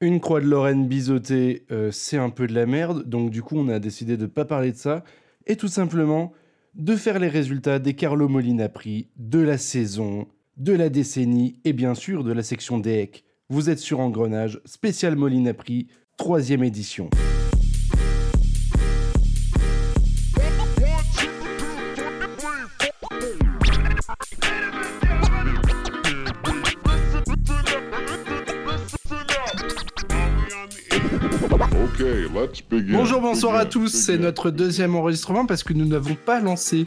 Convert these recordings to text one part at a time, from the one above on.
une croix de Lorraine biseautée, euh, c'est un peu de la merde. Donc, du coup, on a décidé de ne pas parler de ça. Et tout simplement, de faire les résultats des Carlo Molina Prix de la saison, de la décennie et bien sûr de la section DEC. Vous êtes sur Engrenage, spécial Molina Prix, troisième édition. Bonjour, bonsoir à tous. C'est notre deuxième enregistrement parce que nous n'avons pas lancé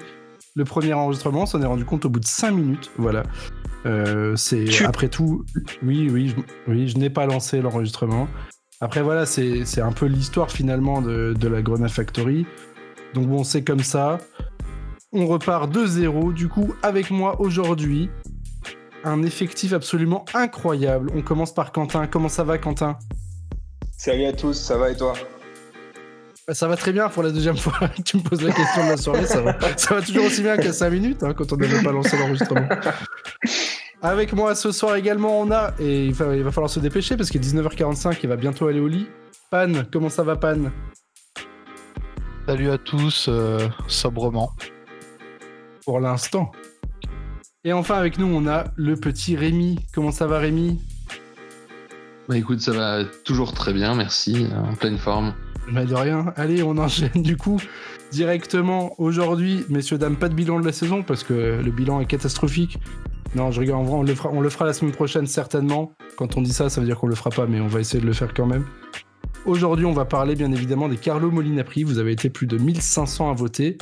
le premier enregistrement. On s'en est rendu compte au bout de 5 minutes. Voilà. Euh, c'est après tout. Oui, oui, je, oui, je n'ai pas lancé l'enregistrement. Après, voilà, c'est un peu l'histoire finalement de, de la Grenade Factory. Donc, bon, c'est comme ça. On repart de zéro. Du coup, avec moi aujourd'hui, un effectif absolument incroyable. On commence par Quentin. Comment ça va, Quentin? Salut à tous, ça va et toi? Ça va très bien pour la deuxième fois que tu me poses la question de la soirée. Ça va, ça va toujours aussi bien qu'à 5 minutes hein, quand on n'avait pas lancé l'enregistrement. Avec moi ce soir également, on a, et il va, il va falloir se dépêcher parce qu'il est 19h45, il va bientôt aller au lit. Pan, comment ça va, Pan? Salut à tous, euh, sobrement. Pour l'instant. Et enfin, avec nous, on a le petit Rémi. Comment ça va, Rémi? Bah écoute, ça va toujours très bien, merci, en pleine forme. Bah de rien. Allez, on enchaîne du coup directement aujourd'hui, messieurs, dames, pas de bilan de la saison parce que le bilan est catastrophique. Non, je rigole, en vrai, on le, fera, on la semaine prochaine certainement. Quand on dit ça, ça veut dire qu'on le fera pas, mais on va essayer de le faire quand même. Aujourd'hui, on va parler bien évidemment des Carlo Molina Prix. Vous avez été plus de 1500 à voter.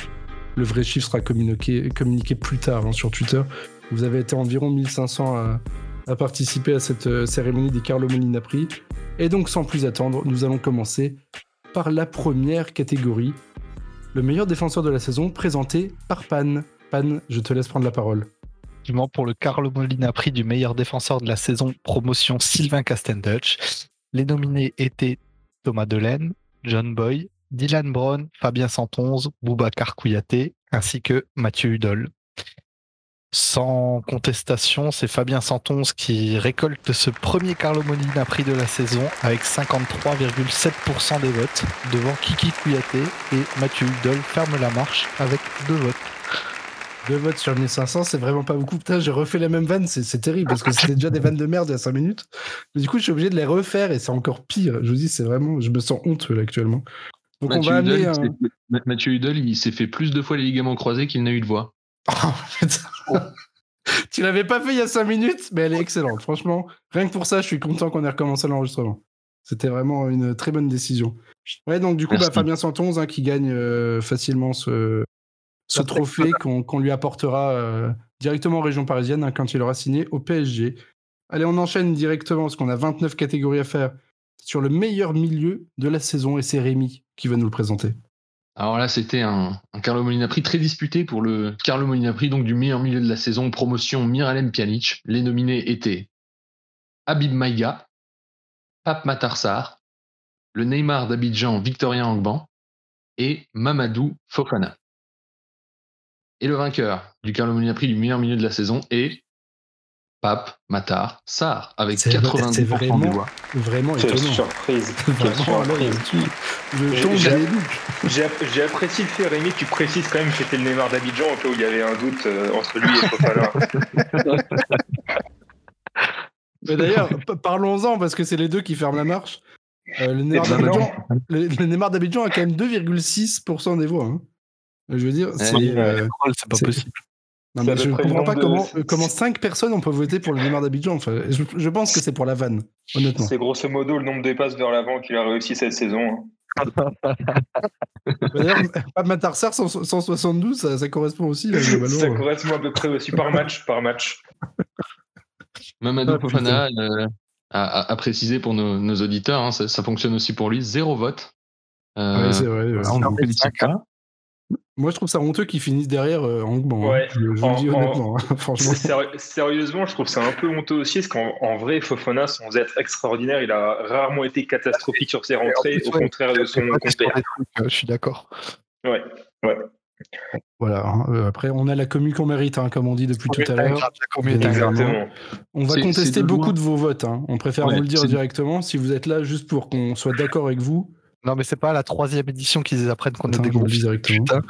Le vrai chiffre sera communiqué, plus tard hein, sur Twitter. Vous avez été environ 1500 à, participer à cette euh, cérémonie des Carlo Molina Prix. Et donc, sans plus attendre, nous allons commencer par la première catégorie, le meilleur défenseur de la saison, présenté par Pan. Pan, je te laisse prendre la parole. Pour le Carlo Molina prix du meilleur défenseur de la saison, promotion Sylvain Castendutch. Les nominés étaient Thomas Delaine, John Boy, Dylan Brown, Fabien Santonze, Boubacar Kouyaté, ainsi que Mathieu Hudol. Sans contestation, c'est Fabien Santonze qui récolte ce premier Carlo Molina prix de la saison avec 53,7% des votes devant Kiki Kouyaté et Mathieu Hudol ferme la marche avec deux votes. Deux votes sur 1500, c'est vraiment pas beaucoup. Putain, j'ai refait les mêmes vannes, c'est terrible parce que c'était déjà des vannes de merde il y a 5 minutes. Mais du coup, je suis obligé de les refaire et c'est encore pire. Je vous dis, c'est vraiment, je me sens honteux là actuellement. Donc Mathieu on va un... Mathieu Hudol, il s'est fait plus de fois les ligaments croisés qu'il n'a eu de voix. Oh, tu l'avais pas fait il y a 5 minutes, mais elle est excellente. Franchement, rien que pour ça, je suis content qu'on ait recommencé l'enregistrement. C'était vraiment une très bonne décision. Ouais, donc du coup, bah, Fabien Santonze hein, qui gagne euh, facilement ce, ce trophée qu'on lui apportera euh, directement en région parisienne hein, quand il aura signé au PSG. Allez, on enchaîne directement parce qu'on a 29 catégories à faire sur le meilleur milieu de la saison et c'est Rémi qui va nous le présenter. Alors là, c'était un, Carlo Molina Prix très disputé pour le Carlo Molina Prix, donc du meilleur milieu de la saison, promotion Miralem Pjanic. Les nominés étaient Habib Maïga, Pape Matarsar, le Neymar d'Abidjan Victorien Angban et Mamadou Fofana. Et le vainqueur du Carlo Molina Prix du meilleur milieu de la saison est Pape Matar Sar avec 90% vraiment, des voix. Vraiment Quelle étonnant. surprise. Vraiment, Quelle surprise. Le J'ai- apprécié le fait, Rémi, que tu précises quand même que c'était le Neymar d'Abidjan, au cas où il y avait un doute euh, entre lui et Fofana. Mais d'ailleurs, parlons-en parce que c'est les deux qui ferment la marche. Euh, le, Neymar d'Abidjan, le, le Neymar d'Abidjan a quand même 2,6% des voix. hein. Je veux dire, c'est. Ouais, euh, C'est pas possible. Non, mais je ne comprends pas de- comment, euh, comment 5 personnes on peut voter pour le Neymar d'Abidjan. Enfin, je, je pense que c'est pour la vanne, honnêtement. C'est grosso modo le nombre de passes vers l'avant qu'il a réussi cette saison. hein. D'ailleurs, Matarsar, 100 172, ça, ça correspond aussi. là, globalement. Ça correspond à peu près aussi par match. Par match. Mamadou Ah, Fofana euh, a, a- a précisé pour nos, nos auditeurs, hein, ça, ça fonctionne aussi pour lui, zéro vote. Euh, Ouais, c'est vrai. ouais. On. Moi, je trouve ça honteux qu'ils finissent derrière euh, Angban. hein. Ouais. Je, je En- le dis en- honnêtement. hein, Franchement. Sérieusement, je trouve ça un peu honteux aussi, parce qu'en en vrai, Fofana, sans être extraordinaire, il a rarement été catastrophique sur ses rentrées, au ouais, contraire de son compère. euh, Je suis d'accord. Ouais, ouais. Voilà. hein. Euh, Après, on a la commu qu'on mérite, hein, comme on dit depuis tout à l'heure. Exactement. On va contester de beaucoup loin. de vos votes. hein. On préfère Ouais, vous le dire directement. Si vous êtes là juste pour qu'on soit d'accord avec vous, Non, mais c'est pas la troisième édition qu'ils apprennent qu'on est des gros directement. putain.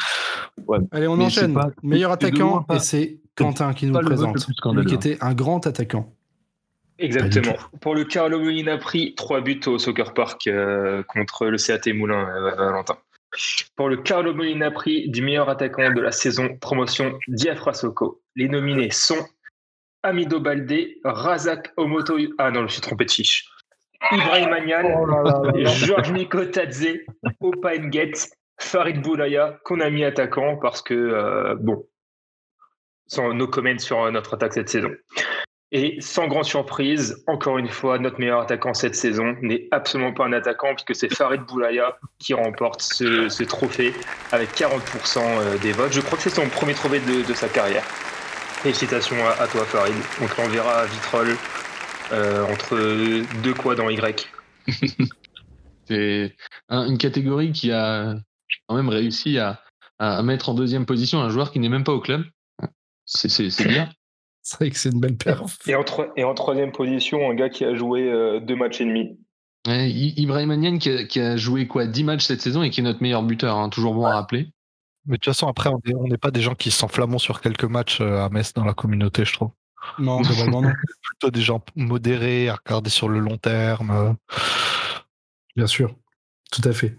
allez, on Mais enchaîne. pas- Meilleur attaquant, et c'est Quentin qui nous le présente. Lui qui était un grand attaquant. Exactement. Pour le Carlo Molina Prix, 3 buts au Soccer Park euh, contre le CAT Moulin, euh, Valentin. Pour le Carlo Molina Prix du meilleur attaquant de la saison promotion Diafra Soko, les nominés sont Amido Baldé, Razak Omoto. Ah non, je me suis trompé de fiche. Ibrahim Agnan, Georges Mikotadze, Opa Nget, Farid Boulaya, qu'on a mis attaquant parce que, euh, bon, sans nos comments sur euh, notre attaque cette saison. Et sans grande surprise, encore une fois, notre meilleur attaquant cette saison n'est absolument pas un attaquant puisque c'est Farid Boulaya qui remporte ce, ce trophée avec 40% des votes. Je crois que c'est son premier trophée de, de sa carrière. Félicitations à, à toi Farid. On te l'enverra à Vitrolles euh, entre deux quads dans Y. C'est un- une catégorie qui a quand même réussi à, à mettre en deuxième position un joueur qui n'est même pas au club. C'est bien. C'est vrai que c'est une belle perf. Et en, tro- et en troisième position, un gars qui a joué euh, deux matchs et demi. Ouais, Ibrahim Agnan qui a, qui a joué quoi 10 matchs cette saison et qui est notre meilleur buteur, hein, toujours bon à rappeler. Mais de toute façon, après, on est- on n'est pas des gens qui s'enflamment sur quelques matchs euh, à Metz dans la communauté, je trouve. Non, globalement, non. Plutôt des gens modérés, à regarder sur le long terme. Bien sûr. Tout à fait.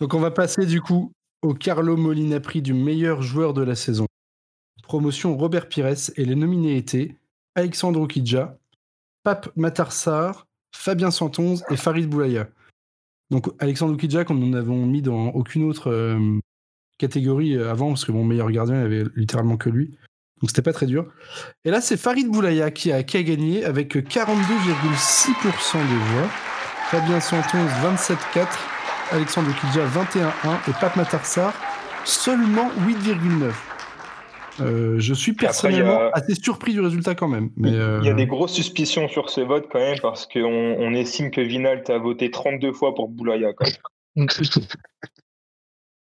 Donc, on va passer du coup au Carlo Molina Prix du meilleur joueur de la saison. Promotion Robert Pires et les nominés étaient Alexandre Kidja, Pape Matarsar, Fabien Santonze et Farid Boulaya. Donc, Alexandre Kidja, comme nous n'avons mis dans aucune autre euh, catégorie euh, avant, parce que mon meilleur gardien, il avait littéralement que lui. Donc, c'était pas très dur. Et là, c'est Farid Boulaya qui a, qui a gagné avec 42,6% des voix. Fabien Santonze 27,4, Alexandre Kidja 21,1 et Pape Matarsar seulement 8,9. Euh, je suis personnellement a- assez surpris du résultat quand même. Mais Il y a euh, des grosses suspicions sur ce vote quand même parce qu'on on estime que Vinalt a voté 32 fois pour Boulaya. Quand même.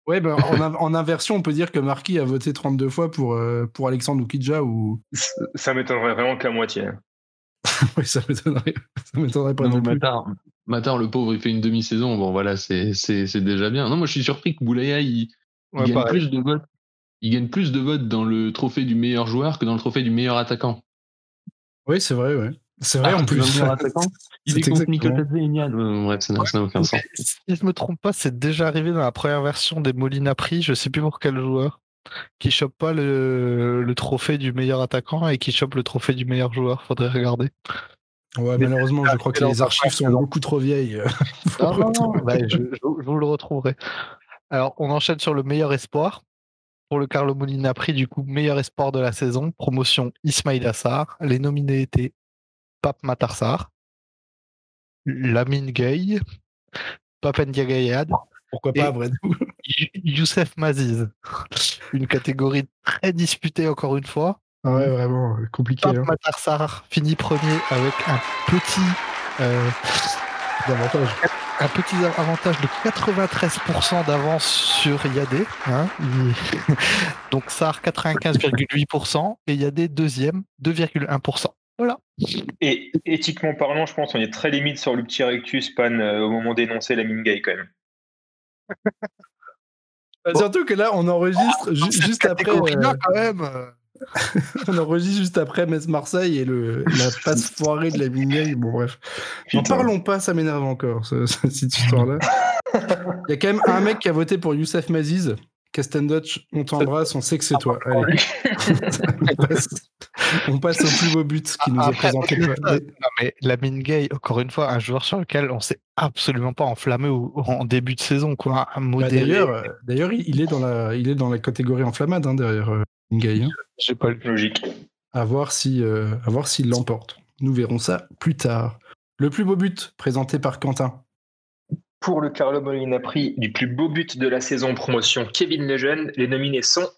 Ouais, ben, en, in- en inversion, on peut dire que Marquis a voté 32 fois pour, euh, pour Alexandre Oukidja ou. Ça m'étonnerait vraiment que la moitié. oui, ça m'étonnerait. Ça m'étonnerait pas Non, non mais plus. Matar, Matar, le pauvre, il fait une demi-saison. Bon, voilà, c'est c'est- c'est déjà bien. Non, moi, je suis surpris que Boulaya, il, il Ouais, gagne plus de votes. Il gagne plus de votes dans le trophée du meilleur joueur que dans le trophée du meilleur attaquant. Oui, c'est vrai, ouais. C'est vrai Ah, en plus. attaquant Il est contre Mikotadze et Bref, ça n'a ça n'a aucun sens. Si je me trompe pas, c'est déjà arrivé dans la première version des Molina Prix, je sais plus pour quel joueur, qui chope pas le, le trophée du meilleur attaquant et qui chope le trophée du meilleur joueur. Faudrait regarder. Ouais, malheureusement, je crois que les archives sont beaucoup trop vieilles. pour Non, non, non, retrouver. bah, je, je- je vous le retrouverai. Alors, on enchaîne sur le meilleur espoir. Pour le Carlo Molina Prix, du coup, meilleur espoir de la saison, promotion Ismail Assar. Les nominés étaient Pape Matarsar, Lamine Gay, Pape Ndiagayad, Pourquoi pas, You- Youssef Maziz. Une catégorie très disputée encore une fois. Ouais, vraiment, euh, compliqué. Pape hein. Matarsar finit premier avec un petit, euh, Davantage. un petit avantage de 93% d'avance sur Yadé. hein. Donc Sar 95,8% et Yadé deuxième 2,1%. Voilà. Et éthiquement parlant, je pense qu'on est très limite sur le petit rectus pan euh, au moment d'énoncer la mine gay quand même. Bah, Surtout que là, on enregistre ju- juste après. euh, quand même. on enregistre juste après Metz-Marseille et le, la passe foirée de la Mingay. Bon, bref. N'en parlons pas, ça m'énerve encore, ce- ce- cette histoire-là. Il y a quand même un mec qui a voté pour Youssef Maziz. Castan Dutch, on t'embrasse, on sait que c'est toi. Allez. on, passe, on passe au plus beau but qui nous est présenté. Non, mais Lamine Gay, encore une fois, un joueur sur lequel on s'est absolument pas enflammé au- en début de saison. Quoi. Bah. D'ailleurs, euh, d'ailleurs, il il est dans la, il est dans la catégorie enflammade hein, derrière euh, Mingay, hein. J'ai pas lu. Logique. À voir si, euh, à voir s'il l'emporte. Nous verrons ça plus tard. Le plus beau but présenté par Quentin. Pour le Carlo Molina Prix du plus beau but de la saison promotion Kevin Lejeune, les nominés sont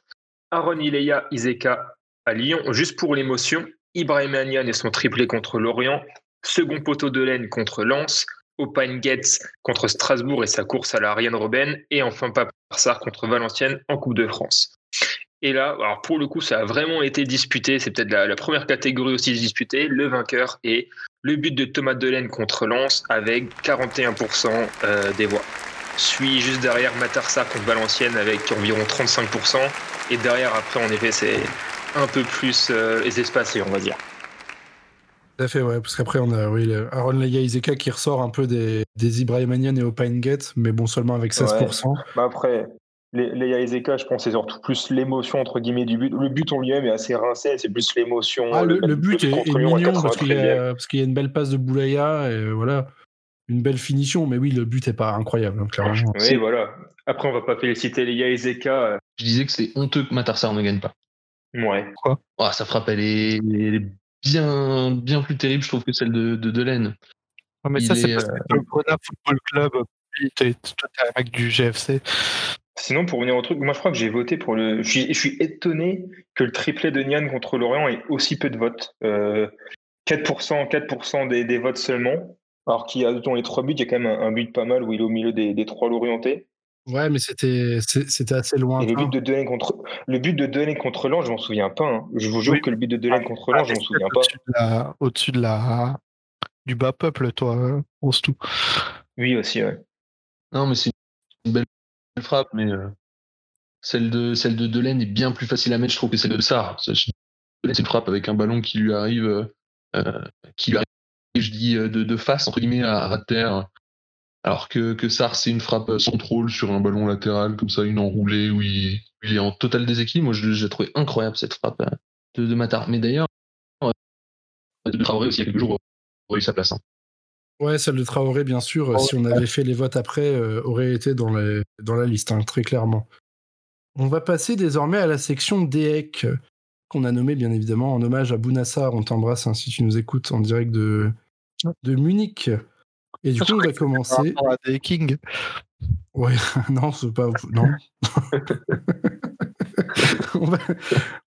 Aaron Ileya Izeka à Lyon, juste pour l'émotion, Ibrahim Agnan et son triplé contre Lorient, second poteau de laine contre Lens, Opine Gates contre Strasbourg et sa course à la Ariane Robben, et enfin Paparsar contre Valenciennes en Coupe de France. Et là, alors pour le coup, ça a vraiment été disputé. C'est peut-être la, la, première catégorie aussi disputée. Le vainqueur est le but de Thomas Delaine contre Lens avec 41% euh, des voix. Suit juste derrière Matarsa contre Valenciennes avec environ 35%. Et derrière, après, en effet, c'est un peu plus euh, espacé, on va dire. Tout à fait, ouais, parce qu'après, on a oui, le Aaron Leia Izeka qui ressort un peu des, des Ibrahimanian et Opine Gate, mais bon, seulement avec 16%. Ouais. Bah après, Leia Ezeka, je pense, c'est surtout plus l'émotion entre guillemets du but. Le but en lui-même est assez rincé, c'est plus l'émotion. Ah, le, le, but est, est mignon parce qu'il y, a une belle passe de Boulaya et voilà, une belle finition. Mais oui, le but est pas incroyable, hein, clairement. Oui, voilà. Après, on va pas féliciter Leia Ezeka. Je disais que c'est honteux que Matarsar ne gagne pas. Ouais. Pourquoi? Oh, Sa frappe, elle est, elle est, bien, bien plus terrible, je trouve, que celle de, de Delaine. Ouais, mais Il ça, c'est parce que le Grenat Football Club, t'es un mec du GFC. Sinon, pour revenir au truc, moi je crois que j'ai voté pour le. Je suis, je suis, étonné que le triplé de Nian contre Lorient ait aussi peu de votes. Euh, 4%, 4% des, des, votes seulement. Alors qu'il y a dans les trois buts, il y a quand même un, un, but pas mal où il est au milieu des, des trois Lorientais. Ouais, mais c'était c'était assez loin. Et le but de Delaine contre le but de Delaine contre Lens, je m'en souviens pas. Hein. Je vous jure oui. que le but de Delaine ah, contre Lens, je m'en souviens pas. Au-dessus de la du bas peuple, toi, hein, tout. Oui aussi, ouais. Non, mais c'est frappe, mais euh, celle de celle de Delaine est bien plus facile à mettre, je trouve, que celle de Sarr. C'est une frappe avec un ballon qui lui arrive, euh, qui lui arrive, je dis, de, de face entre guillemets à, terre. Alors que, que c'est une frappe sans contrôle sur un ballon latéral, comme ça, une enroulée où il, est en total déséquilibre. Moi, je, je l'ai trouvé incroyable cette frappe de, Matar. Mais d'ailleurs, de aussi, il y a quelques jours, eu sa place. Hein. Ouais, celle de Traoré, bien sûr, oh, si on avait fait les votes après, euh, aurait été dans, les, dans la liste, hein, très clairement. On va passer désormais à la section DEC, qu'on a nommée bien évidemment en hommage à Bounassar. On t'embrasse hein, si tu nous écoutes en direct de, de Munich. Et du coup, on va commencer. À des King. Ouais, non, c'est pas. Non. on, va...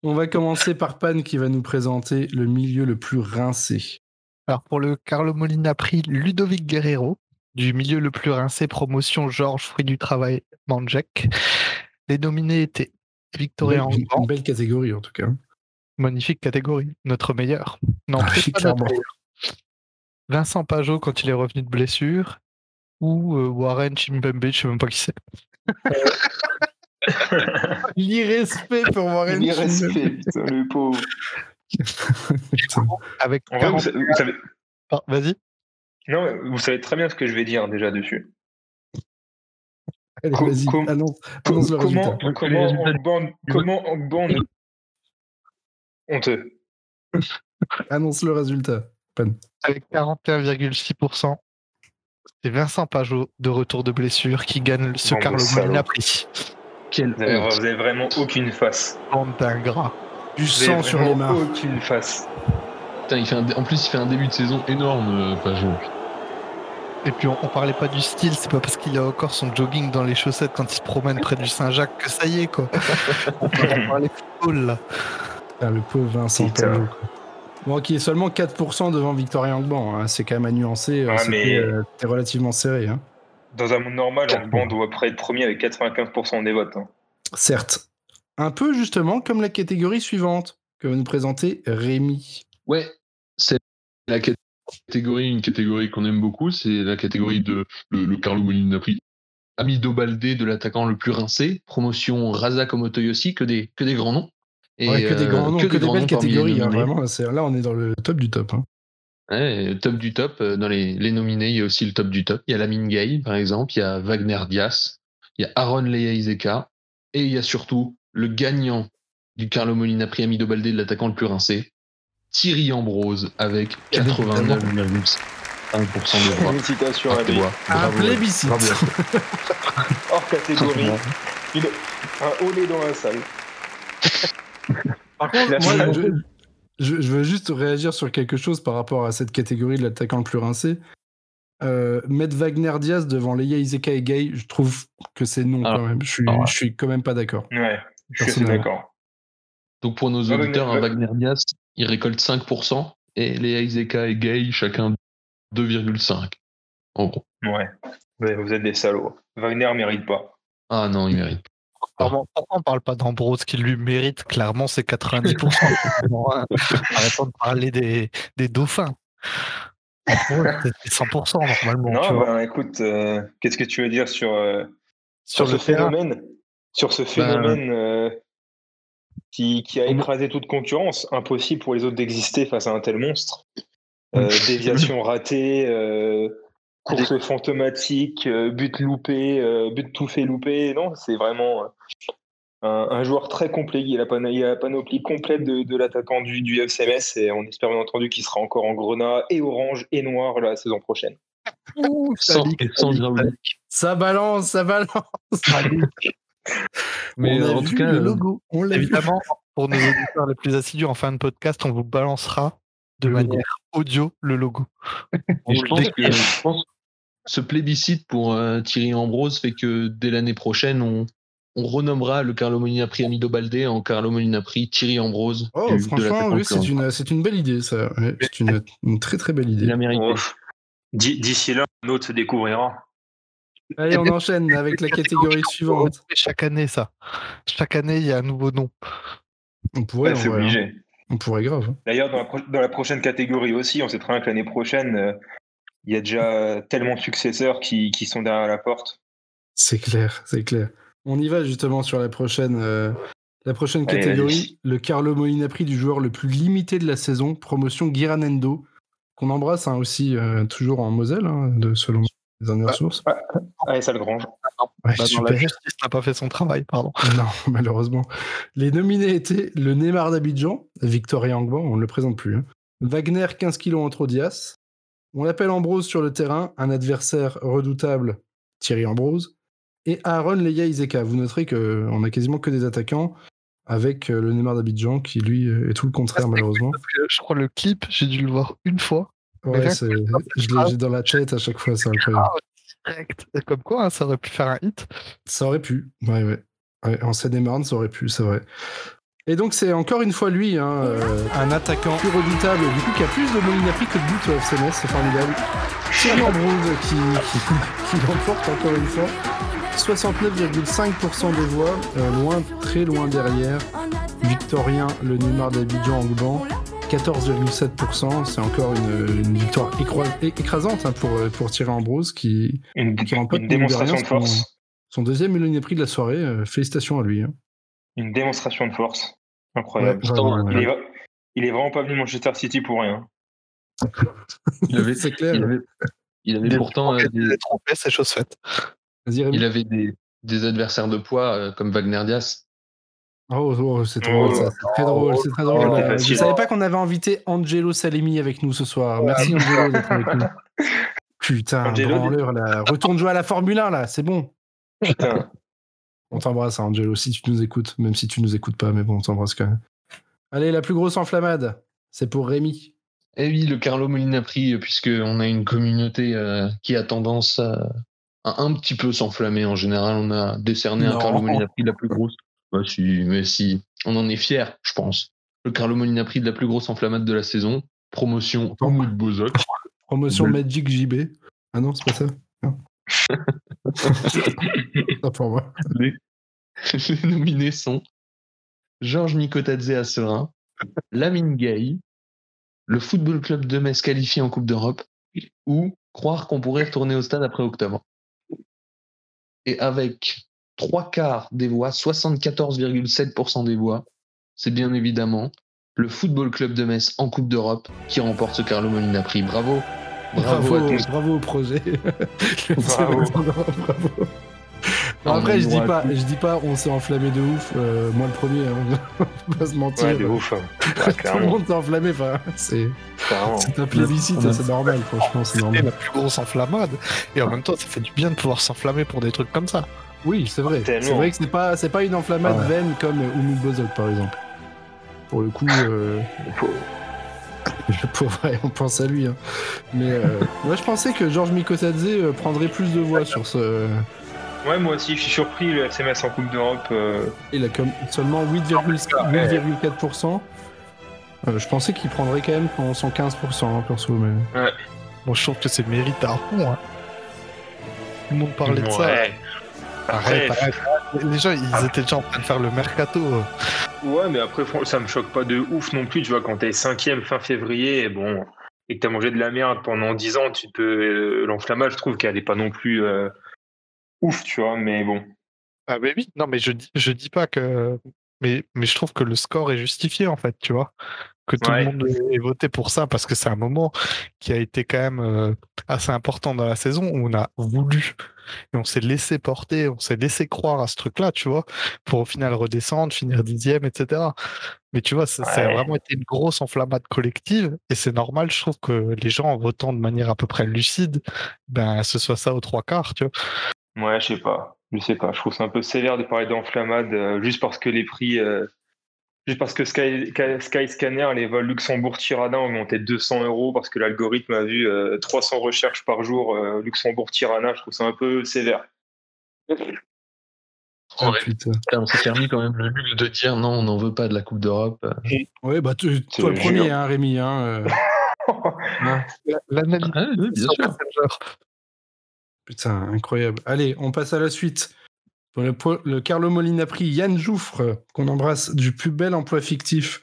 on va commencer par Pan qui va nous présenter le milieu le plus rincé. Alors pour le Carlo Molina Prix, Ludovic Guerrero, du milieu le plus rincé, promotion Georges Fruit du Travail, Manjek. Les nominés étaient Victoria Une, une belle catégorie en tout cas. Magnifique catégorie, notre meilleur. Non, ah, oui, clairement. Vincent Pajot quand il est revenu de blessure, ou euh, Warren Chimbembe, je sais même pas qui c'est. L'irrespect pour Warren L'irrespect, putain, le pauvre. Avec en vrai, vous, vous savez... ah, Vas-y. Non, vous savez très bien ce que je vais dire déjà dessus. Allez, Com com annonce, annonce le comment, résultat. comment on bande, comment on bande honteux. annonce le résultat. Pan. Avec 41,6%, c'est Vincent Pajot de retour de blessure qui gagne ce Carlo Molina Prix. Quel vous, avez, vous avez vraiment aucune face. Bande d'ingrat. Du sang sur les mains. Aucune face. Putain, il fait un, en plus, il fait un début de saison énorme, euh, Pajot. Et puis on, on, parlait pas du style, c'est pas parce qu'il a encore son jogging dans les chaussettes quand il se promène près du Saint-Jacques que ça y est quoi. on, parlait football là. Ah, le pauvre Vincent Pajot. Bon, qui est seulement 4% devant Victoria Angban, hein. c'est quand même à nuancer, ah, c'était euh, relativement serré. Hein. Dans un monde normal, Angban doit après être premier avec 95% des votes. Hein. Certes. Un peu justement comme la catégorie suivante que va nous présenter Rémi. Ouais, c'est la catégorie, une catégorie qu'on aime beaucoup, c'est la catégorie de le, le Carlo Molina Prix. Amido Baldé de l'attaquant le plus rincé, promotion Razak Omotoyoshi, que des, que des grands noms. Et ouais, que des grands noms, que, que des, des belles catégories, hein, vraiment. Là, on est dans le top du top. Hein. Ouais, top du top. Dans les, les, nominés, il y a aussi le top du top. Il y a Lamine Gay, par exemple. Il y a Wagner Dias. Il y a Aaron Leia Izeka. Et il y a surtout le gagnant du Carlo Molina Prix Amido Baldé de l'attaquant le plus rincé, Thierry Ambrose, avec 89,5% de voix. Félicitations à lui. Un plébiscite. Hors catégorie. un haut dans la salle. Par contre, moi, je, je, je, veux juste réagir sur quelque chose par rapport à cette catégorie de l'attaquant le plus rincé. Euh, mettre Wagner Diaz devant Leia Izeka et Gay, je trouve que c'est non ah. quand même. Je suis, ah ouais. je suis quand même pas d'accord. Ouais, je suis d'accord. Donc pour nos auditeurs, Wagner, Wagner Diaz, il récolte 5% et Leia Izeka et Gay chacun 2,5%. En gros. Ouais. Vous êtes des salauds. Wagner mérite pas. Ah non, il mérite. Pourquoi pourquoi on parle pas d'Ambrose qui lui mérite clairement ses 90% Bon, hein, Arrêtons de parler des, des dauphins. Ambrose, c'est 100% normalement. tu non, vois. bah, écoute, euh, qu'est-ce que tu veux dire sur, euh, Sur sur le ce terrain, phénomène? Sur ce phénomène euh, qui, qui a écrasé toute concurrence. Impossible pour les autres d'exister face à un tel monstre. Euh, déviation ratée, euh, course fantomatique, euh, but loupé, euh, but tout fait loupé. Non, c'est vraiment un, un joueur très complet. Il a la, pan- il a la panoplie complète de, de l'attaquant du, du FCMS et on espère bien entendu qu'il sera encore en grenat et orange et noir la saison prochaine. Ouh. Ça balance, ça balance. Mais on a en vu tout cas, le euh, logo. On. Évidemment, pour nos auditeurs les plus assidus en fin de podcast, on vous balancera de Le logo. manière audio le logo. Et je pense que je pense que ce plébiscite pour euh, Thierry Ambrose fait que dès l'année prochaine, on, on renommera le Carlo Molina Prix Amido Baldé en Carlo Molina Prix Thierry Ambrose. Oh, du- franchement, oui, c'est une, c'est une belle idée, ça. Ouais, c'est une, une très très belle idée. Oh, D'ici là, un autre se découvrira. Allez, on enchaîne avec la catégorie suivante. Chaque année, ça. Chaque année, il y a un nouveau nom. On pourrait, Ouais, c'est hein. On pourrait grave. hein. D'ailleurs, dans, la pro- dans la prochaine catégorie aussi, on sait très bien que l'année prochaine, euh, il y a déjà tellement de successeurs qui, qui sont derrière la porte. C'est clair, c'est clair. On y va justement sur la prochaine, euh, la prochaine Allez, catégorie. Le Carlo Molina Prix du joueur le plus limité de la saison, promotion Giranendo, qu'on embrasse hein, aussi, euh, toujours en Moselle, hein, de, selon les dernières Ah. sources. Allez, ça le grange. Ouais, Bah, super. la justice n'a pas fait son travail, pardon. Non, malheureusement. Les nominés étaient le Neymar d'Abidjan, Victoria Angban, on ne le présente plus. hein. Wagner, 15 kilos entre Dias. On l'appelle Ambrose sur le terrain, un adversaire redoutable, Thierry Ambrose. Et Aaron Leia Izeka. Vous noterez qu'on a quasiment que des attaquants, avec euh, le Neymar d'Abidjan qui, lui, est tout le contraire, Ah, malheureusement. Je crois le clip, j'ai dû le voir une fois. Ouais, je l'ai dans la tête à chaque fois, c'est incroyable. Direct. Et Comme quoi, hein, ça aurait pu faire un hit. Ça aurait pu, ouais, ouais. Ouais, en Seine-et-Marne, ça aurait pu, c'est vrai. Et donc, c'est encore une fois lui, hein, euh, un attaquant plus redoutable, du coup, qui a plus de Molina Prix que de buts au FCMS, c'est formidable. Thierry Ambrose qui, qui, qui l'emporte encore une fois. 69,5% des voix, euh, loin, très loin derrière. Victorien, le Neymar d'Abidjan en banc, 14,7%. C'est encore une, une victoire écrasante hein, pour, pour Thierry Ambrose qui, Une, qui remporte une mine de démonstration de force. son- son deuxième Molina Prix de la soirée. Euh, félicitations à lui. hein. Une démonstration de force. Incroyable. Il, ouais. est, va- il est vraiment pas venu Manchester City pour rien. Il avait, C'est clair. il avait, il avait Des- pourtant euh, des, trompé, c'est chose faite. Il avait des, des adversaires de poids euh, comme Wagner Diaz. Oh, oh, c'est drôle, Oh. ça. C'est très drôle, c'est très drôle. Oh, c'est Euh, je facile. savais pas qu'on avait invité Angelo Salemi avec nous ce soir. Merci Angelo d'être avec nous. Putain, Angelo, branleur là. Retourne jouer à la Formule 1 là, c'est bon. Putain. On t'embrasse, hein, Angelo, si tu nous écoutes, même si tu nous écoutes pas, mais bon, on t'embrasse quand même. Allez, la plus grosse enflammade, c'est pour Rémi. Et oui, le Carlo Molina Prix, puisqu'on a une communauté euh, qui a tendance à, un petit peu s'enflammer. En général, on a décerné Non. un Carlo Molina Prix de la plus grosse. Bah, si, mais si, on en est fier, je pense. Le Carlo Molina Prix de la plus grosse enflammade de la saison. Promotion Bozok. Promotion Bleu. Magic JB. Ah non, c'est pas ça Non. Pas pour moi. Les, les nominés sont Georges Mikotadze à Serein, Lamine Gay, le Football Club de Metz qualifié en Coupe d'Europe, ou croire qu'on pourrait retourner au stade après octobre. Et avec trois quarts des voix, 74,7% des voix, c'est bien évidemment le Football Club de Metz en Coupe d'Europe qui remporte ce Carlo Molina Prix. Bravo! Bravo, Bravo, à tous. bravo au projet. Bravo. bravo. Après, je dis pas, je dis pas, on s'est enflammé de ouf. euh, moi, le premier, hein, on va pas se mentir. Ouais, de ouf. hein. Ouais, Tout le monde s'est enflammé. Enfin, c'est un plébiscite, a- c'est normal. Franchement, c'est normal. la plus grosse enflammade. Et en même temps, ça fait du bien de pouvoir s'enflammer pour des trucs comme ça. Oui, c'est vrai. C'est vrai que c'est pas, c'est pas une enflammade Ah ouais. vaine comme Oumoud Bozok, par exemple. Pour le coup, euh, on pense à lui. hein. Mais euh, moi, je pensais que Georges Mikotadze euh, prendrait plus de voix sur ce. Ouais, moi aussi, je suis surpris. Le FCMS en Coupe d'Europe. euh, Il a comme seulement 8,4%. 8,4%. Euh, je pensais qu'il prendrait quand même son 15%, hein, perso. Mais... Bon, je trouve que c'est mérite à fond. hein. tout le monde parlait de ça. Ouais. Arrête, arrête, arrête. Les gens, ils étaient déjà en train de faire le mercato. Ouais, mais après, ça me choque pas de ouf non plus, tu vois, quand t'es cinquième fin février, et bon, et que t'as mangé de la merde pendant 10 ans, tu peux. euh, L'enflammage, je trouve qu'elle est pas non plus euh, ouf, tu vois, mais bon. Ah mais oui, non mais je dis, je dis pas que, mais mais je trouve que le score est justifié en fait, tu vois, que tout Ouais. le monde ait voté pour ça parce que c'est un moment qui a été quand même euh, assez important dans la saison où on a voulu et on s'est laissé porter, on s'est laissé croire à ce truc-là, tu vois, pour au final redescendre, finir dixième, etc. Mais tu vois, ça, ça a vraiment été une grosse enflammade collective et c'est normal, je trouve que les gens en votant de manière à peu près lucide, ben ce soit ça aux trois quarts, tu vois. Ouais, je sais pas. Je sais pas. Je trouve c'est un peu sévère de parler d'enflammade euh, juste parce que les prix. euh, juste parce que Sky, Sky Scanner, les vols Luxembourg-Tirana ont monté de 200 euros parce que l'algorithme a vu euh, 300 recherches par jour euh, Luxembourg-Tirana. Je trouve ça un peu sévère. Ouais. putain. Là, on s'est permis quand même le luxe de dire non, on n'en veut pas de la Coupe d'Europe. Ouais, bah, tu- toi le premier, hein, Rémi. Hein, euh, hein. L'analyse Ah, oui, bien sûr. Putain, incroyable. Allez, on passe à la suite. Le, Carlo Molina Prix, Yann Jouffre, qu'on embrasse du plus bel emploi fictif.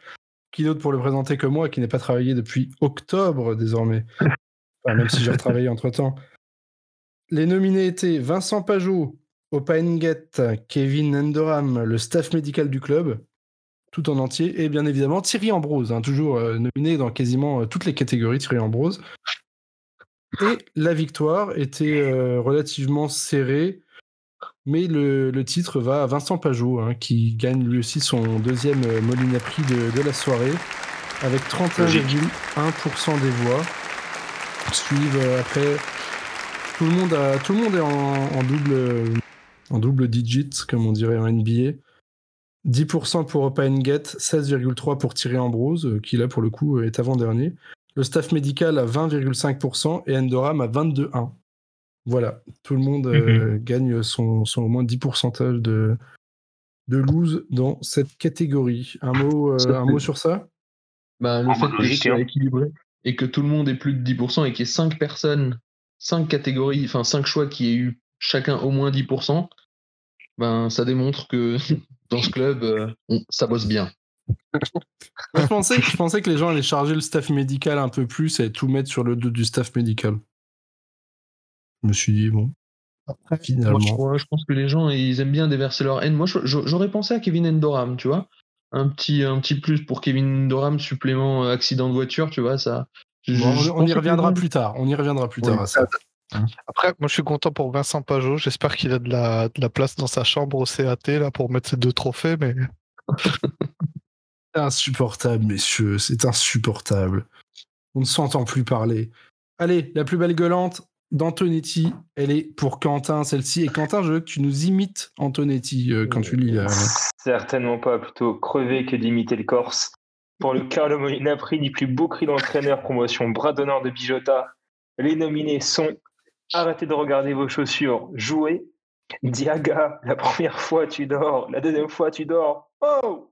Qui d'autre pour le présenter que moi, qui n'ai pas travaillé depuis octobre désormais? Enfin, Même si j'ai retravaillé entre temps. Les nominés étaient Vincent Pajot, Opaenguet, Kevin Endoram, le staff médical du club, tout en entier, et bien évidemment Thierry Ambrose, hein, toujours euh, nominé dans quasiment euh, toutes les catégories, Thierry Ambrose. Et la victoire était euh, relativement serrée, mais le, titre va à Vincent Pajot, hein, qui gagne lui aussi son deuxième euh, Molina Prix de, la soirée, avec 31,1% des voix. Suivent euh, après tout le monde, a- tout le monde est en, double, en double digit, comme on dirait en NBA. 10% pour Opaenget, 16,3% pour Thierry Ambrose, qui là pour le coup est avant-dernier. Le staff médical à 20,5% et Endoram à 22,1%. Voilà, tout le monde euh, gagne son, son au moins 10% de, de lose dans cette catégorie. Un mot, euh, un mot sur ça? Bah, le Ah, fait bah, que logique, hein. équilibré et que tout le monde ait plus de 10% et qu'il y ait 5 personnes, 5 catégories, enfin 5 choix qui aient eu chacun au moins 10%, ben, ça démontre que dans ce club, euh, on- ça bosse bien. Moi, je, pensais, je pensais que les gens allaient charger le staff médical un peu plus et tout mettre sur le dos du staff médical. Je me suis dit, bon, finalement. Moi, je, crois- je pense que les gens, ils aiment bien déverser leur haine. Moi, j'aurais pensé à Kevin Endoram, tu vois. Un petit, un petit plus pour Kevin Endoram, supplément euh, accident de voiture, tu vois, ça. je- Bon, je on, y reviendra plus tard. On y reviendra plus Oui. tard à ça. Après, moi, je suis content pour Vincent Pajot. J'espère qu'il a de la, de la place dans sa chambre au CAT là pour mettre ses deux trophées, mais insupportable, messieurs. C'est insupportable. On ne s'entend plus parler. Allez, la plus belle gueulante d'Antonetti, elle est pour Quentin, celle-ci. Et Quentin, je veux que tu nous imites Antonetti euh, quand tu lis. Certainement pas, plutôt crever que d'imiter le Corse. Pour le Carlo Molina Prix du plus beau cri d'entraîneur, promotion bras d'honneur de Bijota, les nominés sont Arrêtez de regarder vos chaussures, jouez. Diaga, la première fois tu dors, la deuxième fois tu dors. Oh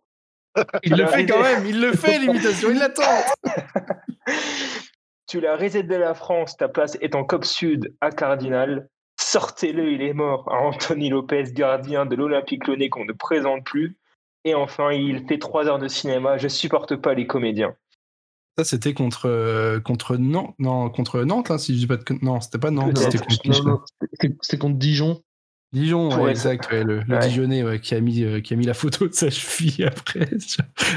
Il le l'as fait quand même, il le fait l'imitation, il l'attend. Tu la reset de la France, ta place est en Cop Sud à Cardinal. Sortez-le, il est mort. À Anthony Lopez, gardien de l'Olympique Lyonnais qu'on ne présente plus. Et enfin, il fait trois heures de cinéma. Je supporte pas les comédiens. Ça, c'était contre, euh, contre Nantes. Non, contre Nantes, là, si je dis pas de. con- Non, c'était pas Nantes, c'était contre contre Dijon. Dijon, ouais, exact. ouais, le, le Ouais. Dijonais ouais, qui, a mis, euh, qui a mis la photo de sa cheville après.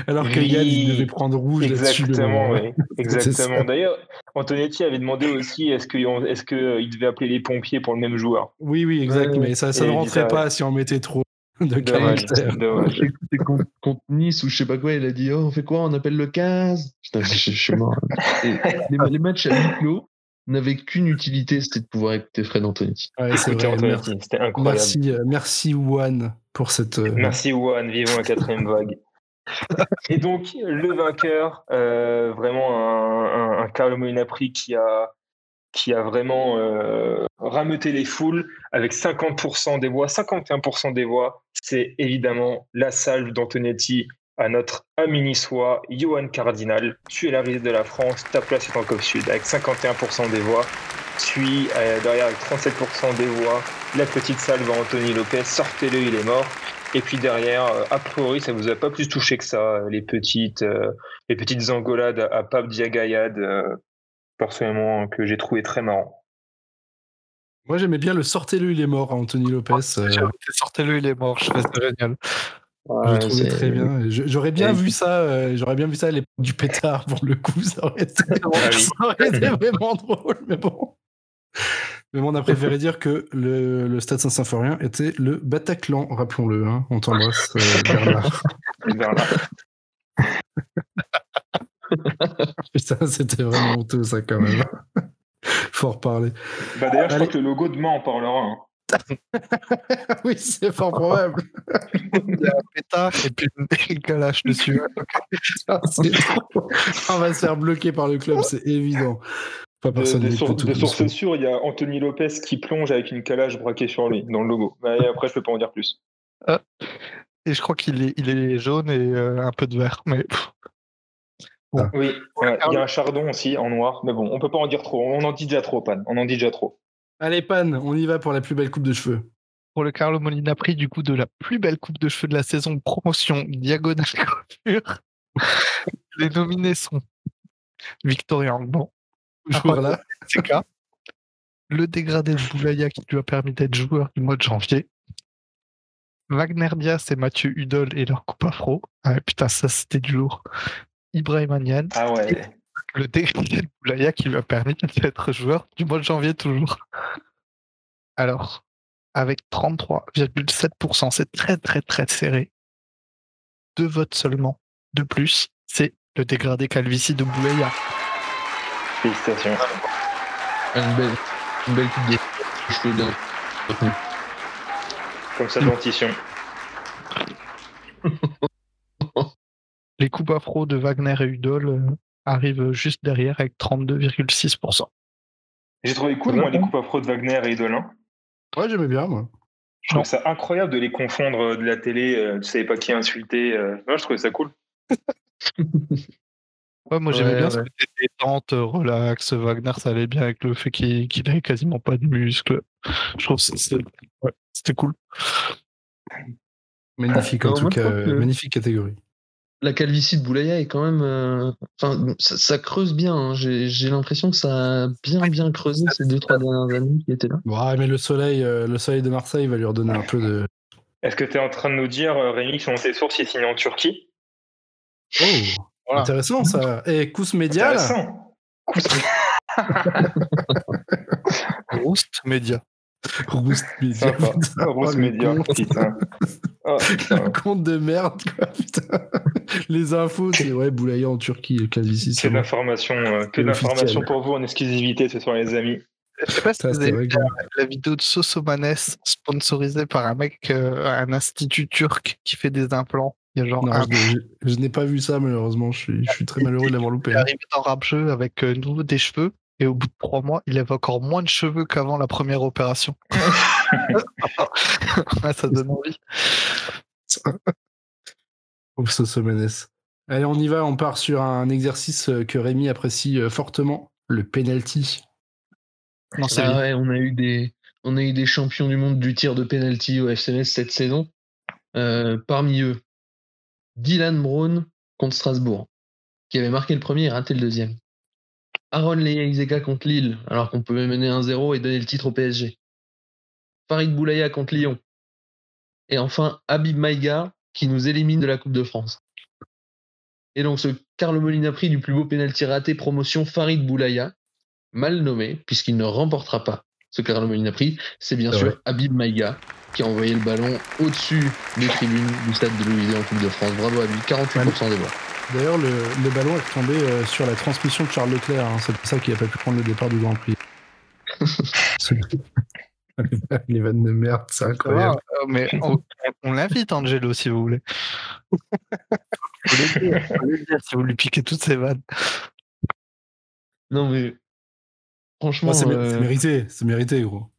Alors que Oui. Yann, il devait prendre rouge Exactement. Exactement. D'ailleurs, Antonetti avait demandé aussi est-ce qu'il est qu'il devait appeler les pompiers pour le même joueur? Oui, oui, exact. Ouais, mais ça, ça et ne rentrait ça, pas ouais. si on mettait trop de caractère. c'est contre, contre Nice ou je sais pas quoi, il a dit Oh, on fait quoi? On appelle le 15 Putain, je, suis mort. Les, les matchs à huis clos n'avaient qu'une utilité, c'était de pouvoir écouter Fred Antonetti. Ouais, c'est Merci, c'était incroyable. merci, euh, merci Juan pour cette. euh, Merci Juan, vivons la quatrième vague. Et donc, le vainqueur, euh, vraiment un, un, un Carlo Molina Prix qui a, qui a vraiment euh, rameuté les foules avec 50% des voix, 51% des voix. C'est évidemment la salve d'Antonetti à notre ami niçois, Johan Cardinal. Tu es la risée de la France, ta place est en Cop Sud avec 51% des voix. suit euh, derrière avec 37% des voix. La petite salve à Anthony Lopez, sortez-le, il est mort. Et puis derrière, euh, a priori, ça vous a pas plus touché que ça, euh, les petites, euh, les petites engolades à Pape Diagayad, euh, personnellement, que j'ai trouvé très marrant. Moi, j'aimais bien le sortez-le, il est mort à Anthony Lopez. euh, Sortez-le, il est mort. Je fais ça génial. Je Ouais, trouvais très bien. J'aurais bien vu ça. euh, J'aurais bien vu ça à l'époque du pétard pour le coup. Ça aurait été, Ah oui. ça aurait été vraiment drôle, mais bon. Mais bon, on a préféré dire que le, le Stade Saint-Symphorien était le Bataclan, rappelons-le. hein. On t'embrasse, euh, Bernard. Bernard. Putain, c'était vraiment honteux, ça, quand même. Faut en reparler. Bah d'ailleurs, je crois que le logo demain en parlera. hein. oui, c'est fort probable. Il y a un pétard et puis une calache dessus. Trop. On va se faire bloquer par le club, c'est évident. Pas De, personne de n'écoute sour- tout de doucement. source sûre, il y a Anthony Lopez qui plonge avec une calage braquée sur lui dans le logo. Mais après, je peux pas en dire plus. Et je crois qu'il est, il est jaune et euh, un peu de vert. Mais Oui, ouais, il y a un chardon aussi en noir, mais bon, on peut pas en dire trop. On en dit déjà trop, Pan. On en dit déjà trop. Allez, Pan, on y va pour la plus belle coupe de cheveux. pour le Carlo Molina prix du coup de la plus belle coupe de cheveux de la saison promotion diagonale coiffure. Les nominés sont Victoria Angban, Toujours là. CK, le dégradé de Boulaya qui lui a permis d'être joueur du mois de janvier, Wagner Diaz et Mathieu Hudol et leur coupe afro. Ah, putain, ça c'était du lourd. Ibrahim Agnan, Ah ouais. Le dégradé de Boulaya qui lui a permis d'être joueur du mois de janvier toujours. Alors, avec 33,7%, c'est très très très serré. Deux votes seulement de plus, c'est le dégradé calvitie de Boulaya. Félicitations. Une belle, une belle cheveux bien. retenue. Comme sa dentition. Les coupes afro de Wagner et Udol arrivent juste derrière avec 32,6%. J'ai trouvé cool, moi, les coupes afro de Wagner et Idolin. Ouais, j'aimais bien, moi. Je trouve ça incroyable de les confondre euh, de la télé. euh, tu savais pas qui insulter. euh. Je trouvais ça cool. Ouais, moi j'aimais Ouais, bien ce ouais. côté détente, euh, relax. Wagner, ça allait bien avec le fait qu'il qu'il avait quasiment pas de muscles. Je trouve que ouais, c'était cool. Magnifique, en tout cas. que- Magnifique catégorie. La calvitie de Boulaya est quand même. euh, Enfin, ça, ça creuse bien. hein. J'ai l'impression que ça a bien bien creusé ces deux trois dernières années qui étaient là. Ouais, mais le soleil, euh, le soleil de Marseille va lui redonner un peu de. Est-ce que tu es en train de nous dire, euh, Rémi, que selon tes sources, il signe en Turquie? Oh, Voilà. intéressant ça. Et Kous Média, là Intéressant. Roost Media. Putain. Oh, Média, con. putain. Oh, putain. Le compte de merde, quoi, putain. Les infos, c'est ouais, Boulaya en Turquie, le calvitie. Que c'est bon. d'informations, euh, que d'informations pour vous en exclusivité ce soir, les amis. Je sais pas si vous c'est avez la, vidéo de Sosomanes sponsorisée par un mec, euh, un institut turc qui fait des implants. Il y a genre Non, un je, je- je n'ai pas vu ça, malheureusement. Je suis, je suis très malheureux de l'avoir loupé. Il est arrivé dans Rap Jeu avec euh, des cheveux et au bout de trois mois, il avait encore moins de cheveux qu'avant la première opération. Ouais, ça donne envie. Pauvre Sosomenes. Allez, on y va. On part sur un exercice euh, que Rémi apprécie euh, fortement le penalty. Non, Ah ouais, on a eu des on a eu des champions du monde du tir de penalty au FCMS cette saison. Euh, parmi eux, Dylan Brown contre Strasbourg, qui avait marqué le premier et raté le deuxième. Aaron Leizeka contre Lille, alors qu'on pouvait mener 1-0 et donner le titre au PSG. Farid Boulaya contre Lyon. Et enfin, Habib Maïga, qui nous élimine de la Coupe de France. Et donc, ce Carlo Molina prix du plus beau penalty raté promotion Farid Boulaya, mal nommé, puisqu'il ne remportera pas ce Carlo Molina prix, c'est bien sûr vrai. Habib Maïga qui a envoyé le ballon au-dessus des tribunes du stade de Louisé en Coupe de France. Bravo à lui, 48% des voix. D'ailleurs, le, le ballon est tombé euh, sur la transmission de Charles Leclerc. hein. C'est pour ça qu'il n'a pas pu prendre le départ du Grand Prix. Les vannes de merde, c'est incroyable. euh, mais on, on l'invite, Angelo, si vous voulez. Faut le dire, faut le dire, si vous lui piquez toutes ses vannes. Non mais franchement, Oh, c'est euh, c'est mérité, c'est mérité, gros.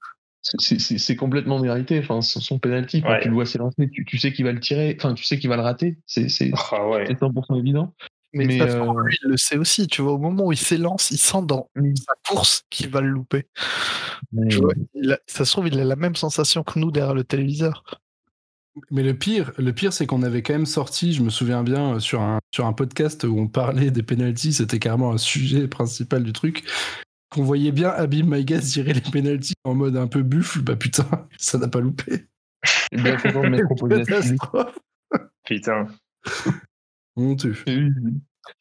C'est- complètement mérité. Enfin, son, penalty, quand Ouais. tu le vois s'élancer, tu, tu sais qu'il va le tirer, enfin tu sais qu'il va le rater. C'est c'est- Ah ouais. c'est 100% évident. Mais, façon, euh, lui, il le sait aussi, tu vois, au moment où il s'élance, il sent dans sa course qu'il va le louper. Tu vois, a- ça se trouve, il a la même sensation que nous derrière le téléviseur. Mais le pire, le pire, c'est qu'on avait quand même sorti, je me souviens bien, euh, sur un, sur un podcast où on parlait des penalties, c'était carrément un sujet principal du truc, qu'on voyait bien Abim Maïga tirer les penalties en mode un peu buffle, bah putain, ça n'a pas loupé. Bien. Putain. Et oui,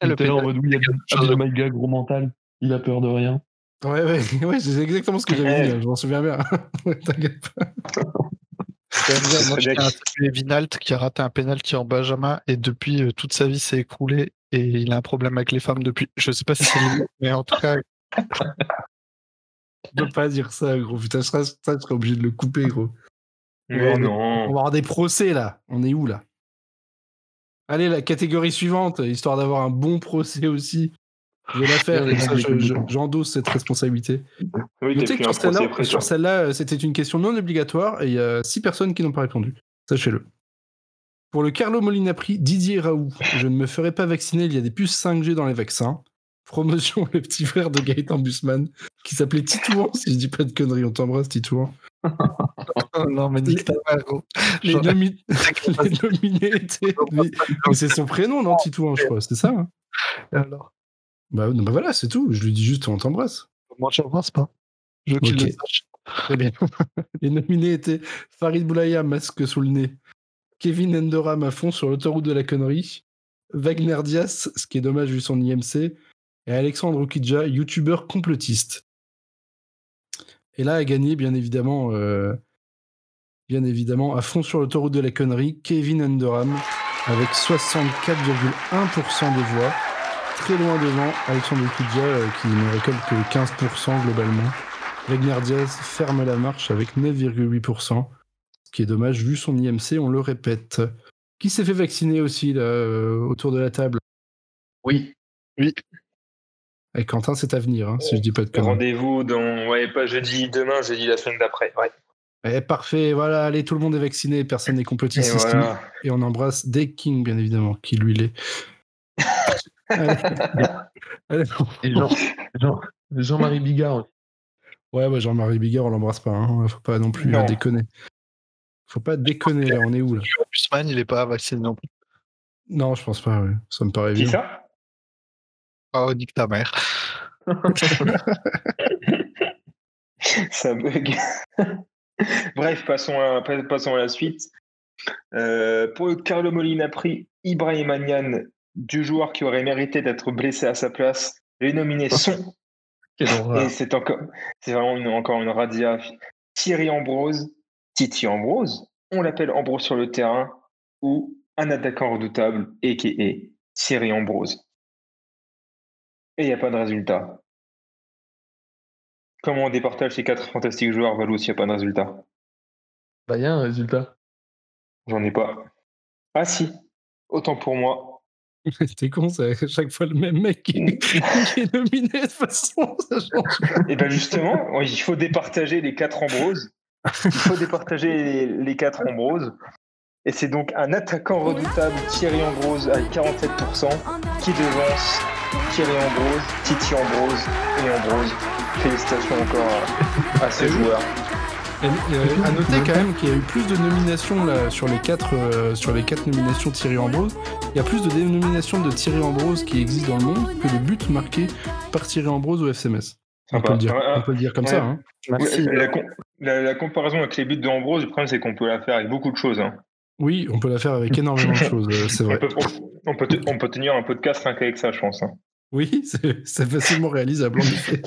Le en mode oui, Abdel Maïga, gros mental, il a peur de rien. Ouais, ouais, ouais, c'est exactement ce que j'avais dit, hein, je m'en souviens bien. T'inquiète pas. C'est Vinalt qui a raté un penalty en Benjamin et depuis euh, toute sa vie s'est écroulé et il a un problème avec les femmes depuis. Je sais pas si c'est lui, mais en tout cas, Tu peux pas dire ça, gros. Putain, je serais, ça, je serais obligé de le couper, gros. Mais On va non. avoir des procès, là. On est où, là? Allez, la catégorie suivante, histoire d'avoir un bon procès aussi. Je vais la faire, ça, les je- je- j'endosse cette responsabilité. Oui, Notez que sur celle-là, sur celle-là, euh, c'était une question non obligatoire et il y a six personnes qui n'ont pas répondu. Sachez-le. Pour le Carlo Molina Prix, Didier Raoult, je ne me ferai pas vacciner, il y a des puces 5G dans les vaccins. Promotion le petit frère de Gaëtan Busman, qui s'appelait Titouan, si je dis pas de conneries, on t'embrasse Titouan. Oh non, mais nique ta mère, gros. Les, nomi- les nominés étaient. C'est son prénom, non, Titouan, je crois, c'est ça hein Alors, bah, non, bah voilà, c'est tout, je lui dis juste on t'embrasse. moi, je pense pas. Je veux qu'il le sache. Très bien. Les nominés étaient Farid Boulaya, masque sous le nez, Kevin Endoram à fond sur l'autoroute de la connerie, Wagner Diaz, ce qui est dommage vu son IMC, et Alexandre Okidja, youtubeur complotiste. Et là a gagné, bien évidemment, euh, bien évidemment, à fond sur l'autoroute de la connerie, Kevin Endoram, avec 64,1% des voix, très loin devant Alexandre Okidja, euh, qui ne récolte que 15% globalement. Wagner Diaz ferme la marche avec 9,8%, ce qui est dommage vu son IMC, on le répète. Qui s'est fait vacciner aussi euh, autour de la table? Oui. Et Quentin, c'est à venir, hein, si je dis pas de conneries. Rendez-vous dans. Ouais, pas jeudi demain, jeudi la semaine d'après. Ouais. Eh, parfait, voilà, allez, tout le monde est vacciné, personne n'est Et complotiste voilà. Et on embrasse Dave King, bien évidemment, qui lui l'est. Et Jean, Jean, Jean-Marie Bigard. Ouais, bah, Jean-Marie Bigard, on l'embrasse pas, hein, faut pas non plus Non. euh, déconner. Faut pas déconner, là, on est où là? Busman, il est pas vacciné non plus. Non, je pense pas, ouais. ça me paraît évident. ça? Oh, nique ta mère. Ça bug. Bref, passons à, pa- passons à la suite. Euh, pour Carlo Molina Prix, Ibrahim Agnan, du joueur qui aurait mérité d'être blessé à sa place, les nominés sont, et c'est encore, c'est vraiment une- encore une radia, Thierry Ambrose, Titi Ambrose, on l'appelle Ambrose sur le terrain, ou un attaquant redoutable, a.k.a. Thierry Ambrose. Et il n'y a pas de résultat. Comment on départage ces quatre fantastiques joueurs, Valou, s'il n'y a pas de résultat? Bah, il y a un résultat. J'en ai pas. Ah si, autant pour moi. T'es con, c'est à chaque fois le même mec qui, qui est nominé de toute façon. Ça change. Et bien justement, il faut départager les quatre Ambroses. Il faut départager les, les quatre Ambroses. Et c'est donc un attaquant redoutable, Thierry Ambrose, avec 47%, qui devance Thierry Ambrose, Titi Ambrose et Ambrose. Félicitations encore à, ces joueurs. Et, euh, à noter quand même qu'il y a eu plus de nominations là, sur, les quatre, euh, sur les quatre nominations Thierry Ambrose. Il y a plus de dénominations de Thierry Ambrose qui existent dans le monde que de buts marqués par Thierry Ambrose au FCMS. On peut, le dire, Ouais, on peut le dire comme ouais. ça. Hein. Merci. Ouais, la, com- la- la comparaison avec les buts de Ambrose, le problème c'est qu'on peut la faire avec beaucoup de choses. hein. Oui, on peut la faire avec énormément de choses, euh, c'est On vrai. peut, on, peut te- on peut tenir un podcast rien qu'avec ça, je pense. hein. Oui, c'est facilement réalisable en effet.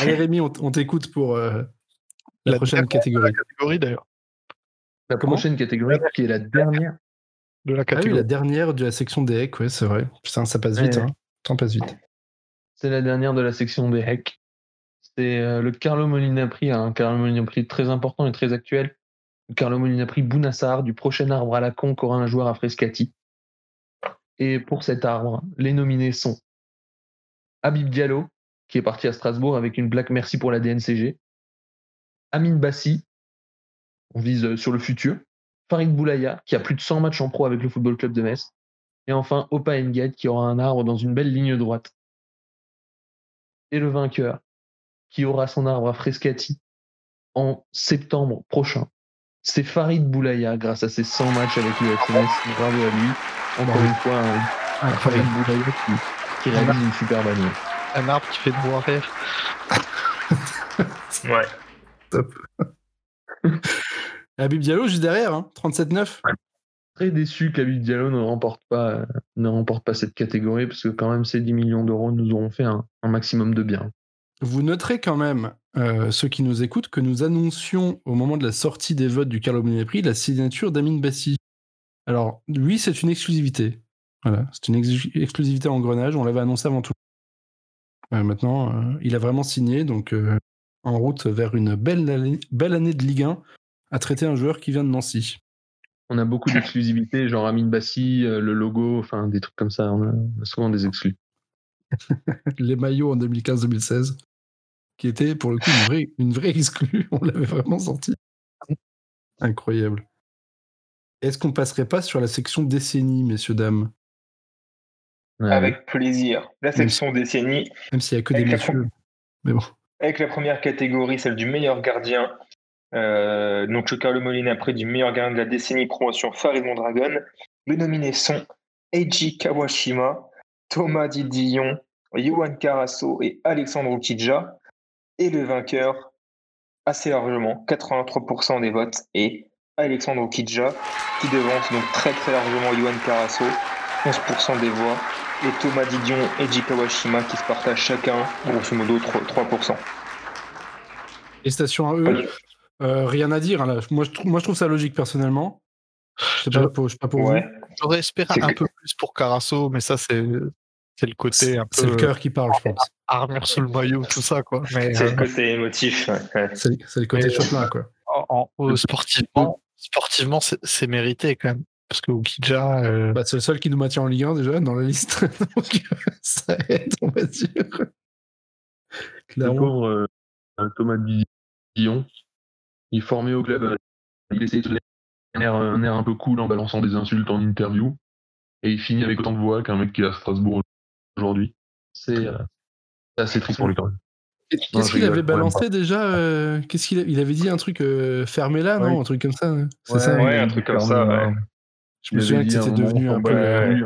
Allez Rémi, on, on t'écoute pour euh, la, La prochaine catégorie. catégorie d'ailleurs. La Comment prochaine catégorie, qui est la dernière. De la Ah oui, catégorie. la dernière de la section des hacks, ouais, c'est vrai. Putain, ça passe vite, Ouais. hein. Le temps passe vite. C'est la dernière de la section des hacks. C'est euh, le Carlo Molina Prix, un Carlo Molina Prix très important et très actuel. Carlo Molina Prix Bounassar, du prochain arbre à la con qu'aura un joueur à Frescati. Et pour cet arbre, les nominés sont Habib Diallo, qui est parti à Strasbourg avec une blague merci pour la DNCG. Amine Bassi, on vise euh, sur le futur. Farid Boulaya, qui a plus de 100 matchs en pro avec le Football Club de Metz. Et enfin, Opa Engate qui aura un arbre dans une belle ligne droite. Et le vainqueur qui aura son arbre à Frescati en septembre prochain. C'est Farid Boulaya grâce à ses 100 matchs avec le FMS. Bravo à lui. Encore une fois, un, un Farid Boulaya qui, qui réalise une super bannière. Un arbre qui fait de voir rire. Ouais. Habib Diallo juste derrière, hein, 37-9. Très déçu qu'Abid Diallo ne remporte pas, euh, ne remporte pas cette catégorie parce que quand même ces 10 millions d'euros nous auront fait un, un maximum de bien. Vous noterez quand même, euh, ceux qui nous écoutent, que nous annoncions au moment de la sortie des votes du Carlo Prix la signature d'Amin Bassi. Alors, lui, c'est une exclusivité. Voilà, c'est une ex- exclusivité en grenage, on l'avait annoncé avant tout. Euh, maintenant, euh, il a vraiment signé, donc en route vers une belle année, belle année de Ligue 1 à traiter un joueur qui vient de Nancy. On a beaucoup d'exclusivités, genre Amin Bassi, le logo, enfin des trucs comme ça. On a souvent des exclus. Les maillots en 2015-2016, qui était pour le coup une vraie, une vraie exclue, on l'avait vraiment sorti. Incroyable. Est-ce qu'on passerait pas sur la section décennie, messieurs, dames? Ouais. Avec plaisir. La section décennie, Même s'il y a que des messieurs. Mais bon. avec la première catégorie, celle du meilleur gardien. Euh, donc le Carlo Molina après du meilleur gardien de la décennie promotion Farid Mondragon. Les nominés sont Eiji Kawashima, Thomas Didion, Yuan Carasso et Alexandre Ukidja. Et le vainqueur, assez largement, 83% des votes, est Alexandre Ukidja, qui devance donc très très largement Yuan Carasso, 11% des voix, et Thomas Didion et Eiji Kawashima qui se partagent chacun, grosso modo, 3%. 3%. Félicitations à eux. Euh, rien à dire. hein, là. Moi, je trouve, moi, je trouve ça logique personnellement. Je sais pas, Je- pour, je sais pas pour Ouais. vous. J'aurais espéré un que- peu plus pour Carasso, mais ça, c'est c'est le côté un C'est le cœur qui parle, je pense. armure sous le maillot, tout ça, quoi. Mais C'est euh, le côté émotif. ouais. C'est c'est le côté Mais- Chopin, quoi. en- en- euh, sportivement, sportivement c'est c'est mérité quand même. Parce que Ukidja, euh, Bah, c'est le seul qui nous maintient en Ligue 1 déjà dans la liste. Donc, ça aide, on va dire. Clairement. pauvre euh, Thomas Dion, il est formé au club, euh, il essaie de donner un air, un air un peu cool en balançant des insultes en interview, et il finit avec autant de voix qu'un mec qui est à Strasbourg aujourd'hui. C'est euh, assez triste pour lui quand même. Non, Qu'est-ce qu'il avait balancé déjà euh, Qu'est-ce qu'il a- il avait dit un truc euh, fermez-la, non? Un truc comme ça. hein C'est Ouais, ça ouais, un truc comme ça, ouais. Je me souviens que c'était devenu un peu. euh.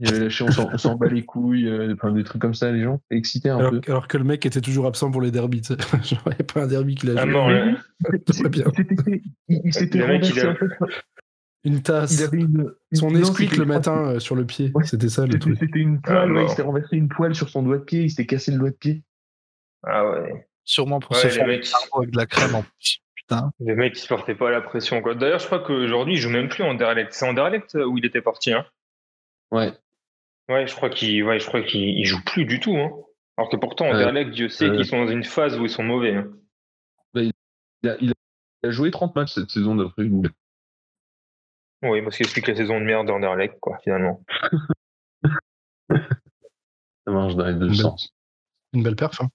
Il avait lâché on s'en bat les couilles, euh, enfin des trucs comme ça, les gens excités un Alors, peu. alors que le mec était toujours absent pour les derbys. tu sais. Genre, il n'y a pas un derby qu'il a Ah joué. non, Mais ouais. oui, Tout va bien. C'était- il s'était renversé en fait. Une tasse. Il avait une, Son Nesquik le matin euh, sur le pied. Ouais. C'était ça le truc. c'était une poêle, ouais, il s'était renversé une poêle sur son doigt de pied, il s'était cassé le doigt de pied. Ah ouais. sûrement pour Ouais, se les faire mecs. avec de la crème en plus. Putain. Le mec, il supportait pas la pression. quoi. D'ailleurs, je crois qu'aujourd'hui, il joue même plus en Anderlecht. C'est en Anderlecht où il était parti. Hein. Ouais. Ouais, je crois qu'il ouais, je crois qu'il il joue plus du tout. Hein. Alors que pourtant, Euh, Anderlecht, Dieu sait euh. qu'ils sont dans une phase où ils sont mauvais. hein. Il a, il a joué 30 matchs cette saison d'après Oui, parce qu'il explique la saison de merde d'Anderlecht, quoi, finalement. Ça marche dans les deux Une belle- sens. Une belle perf. hein.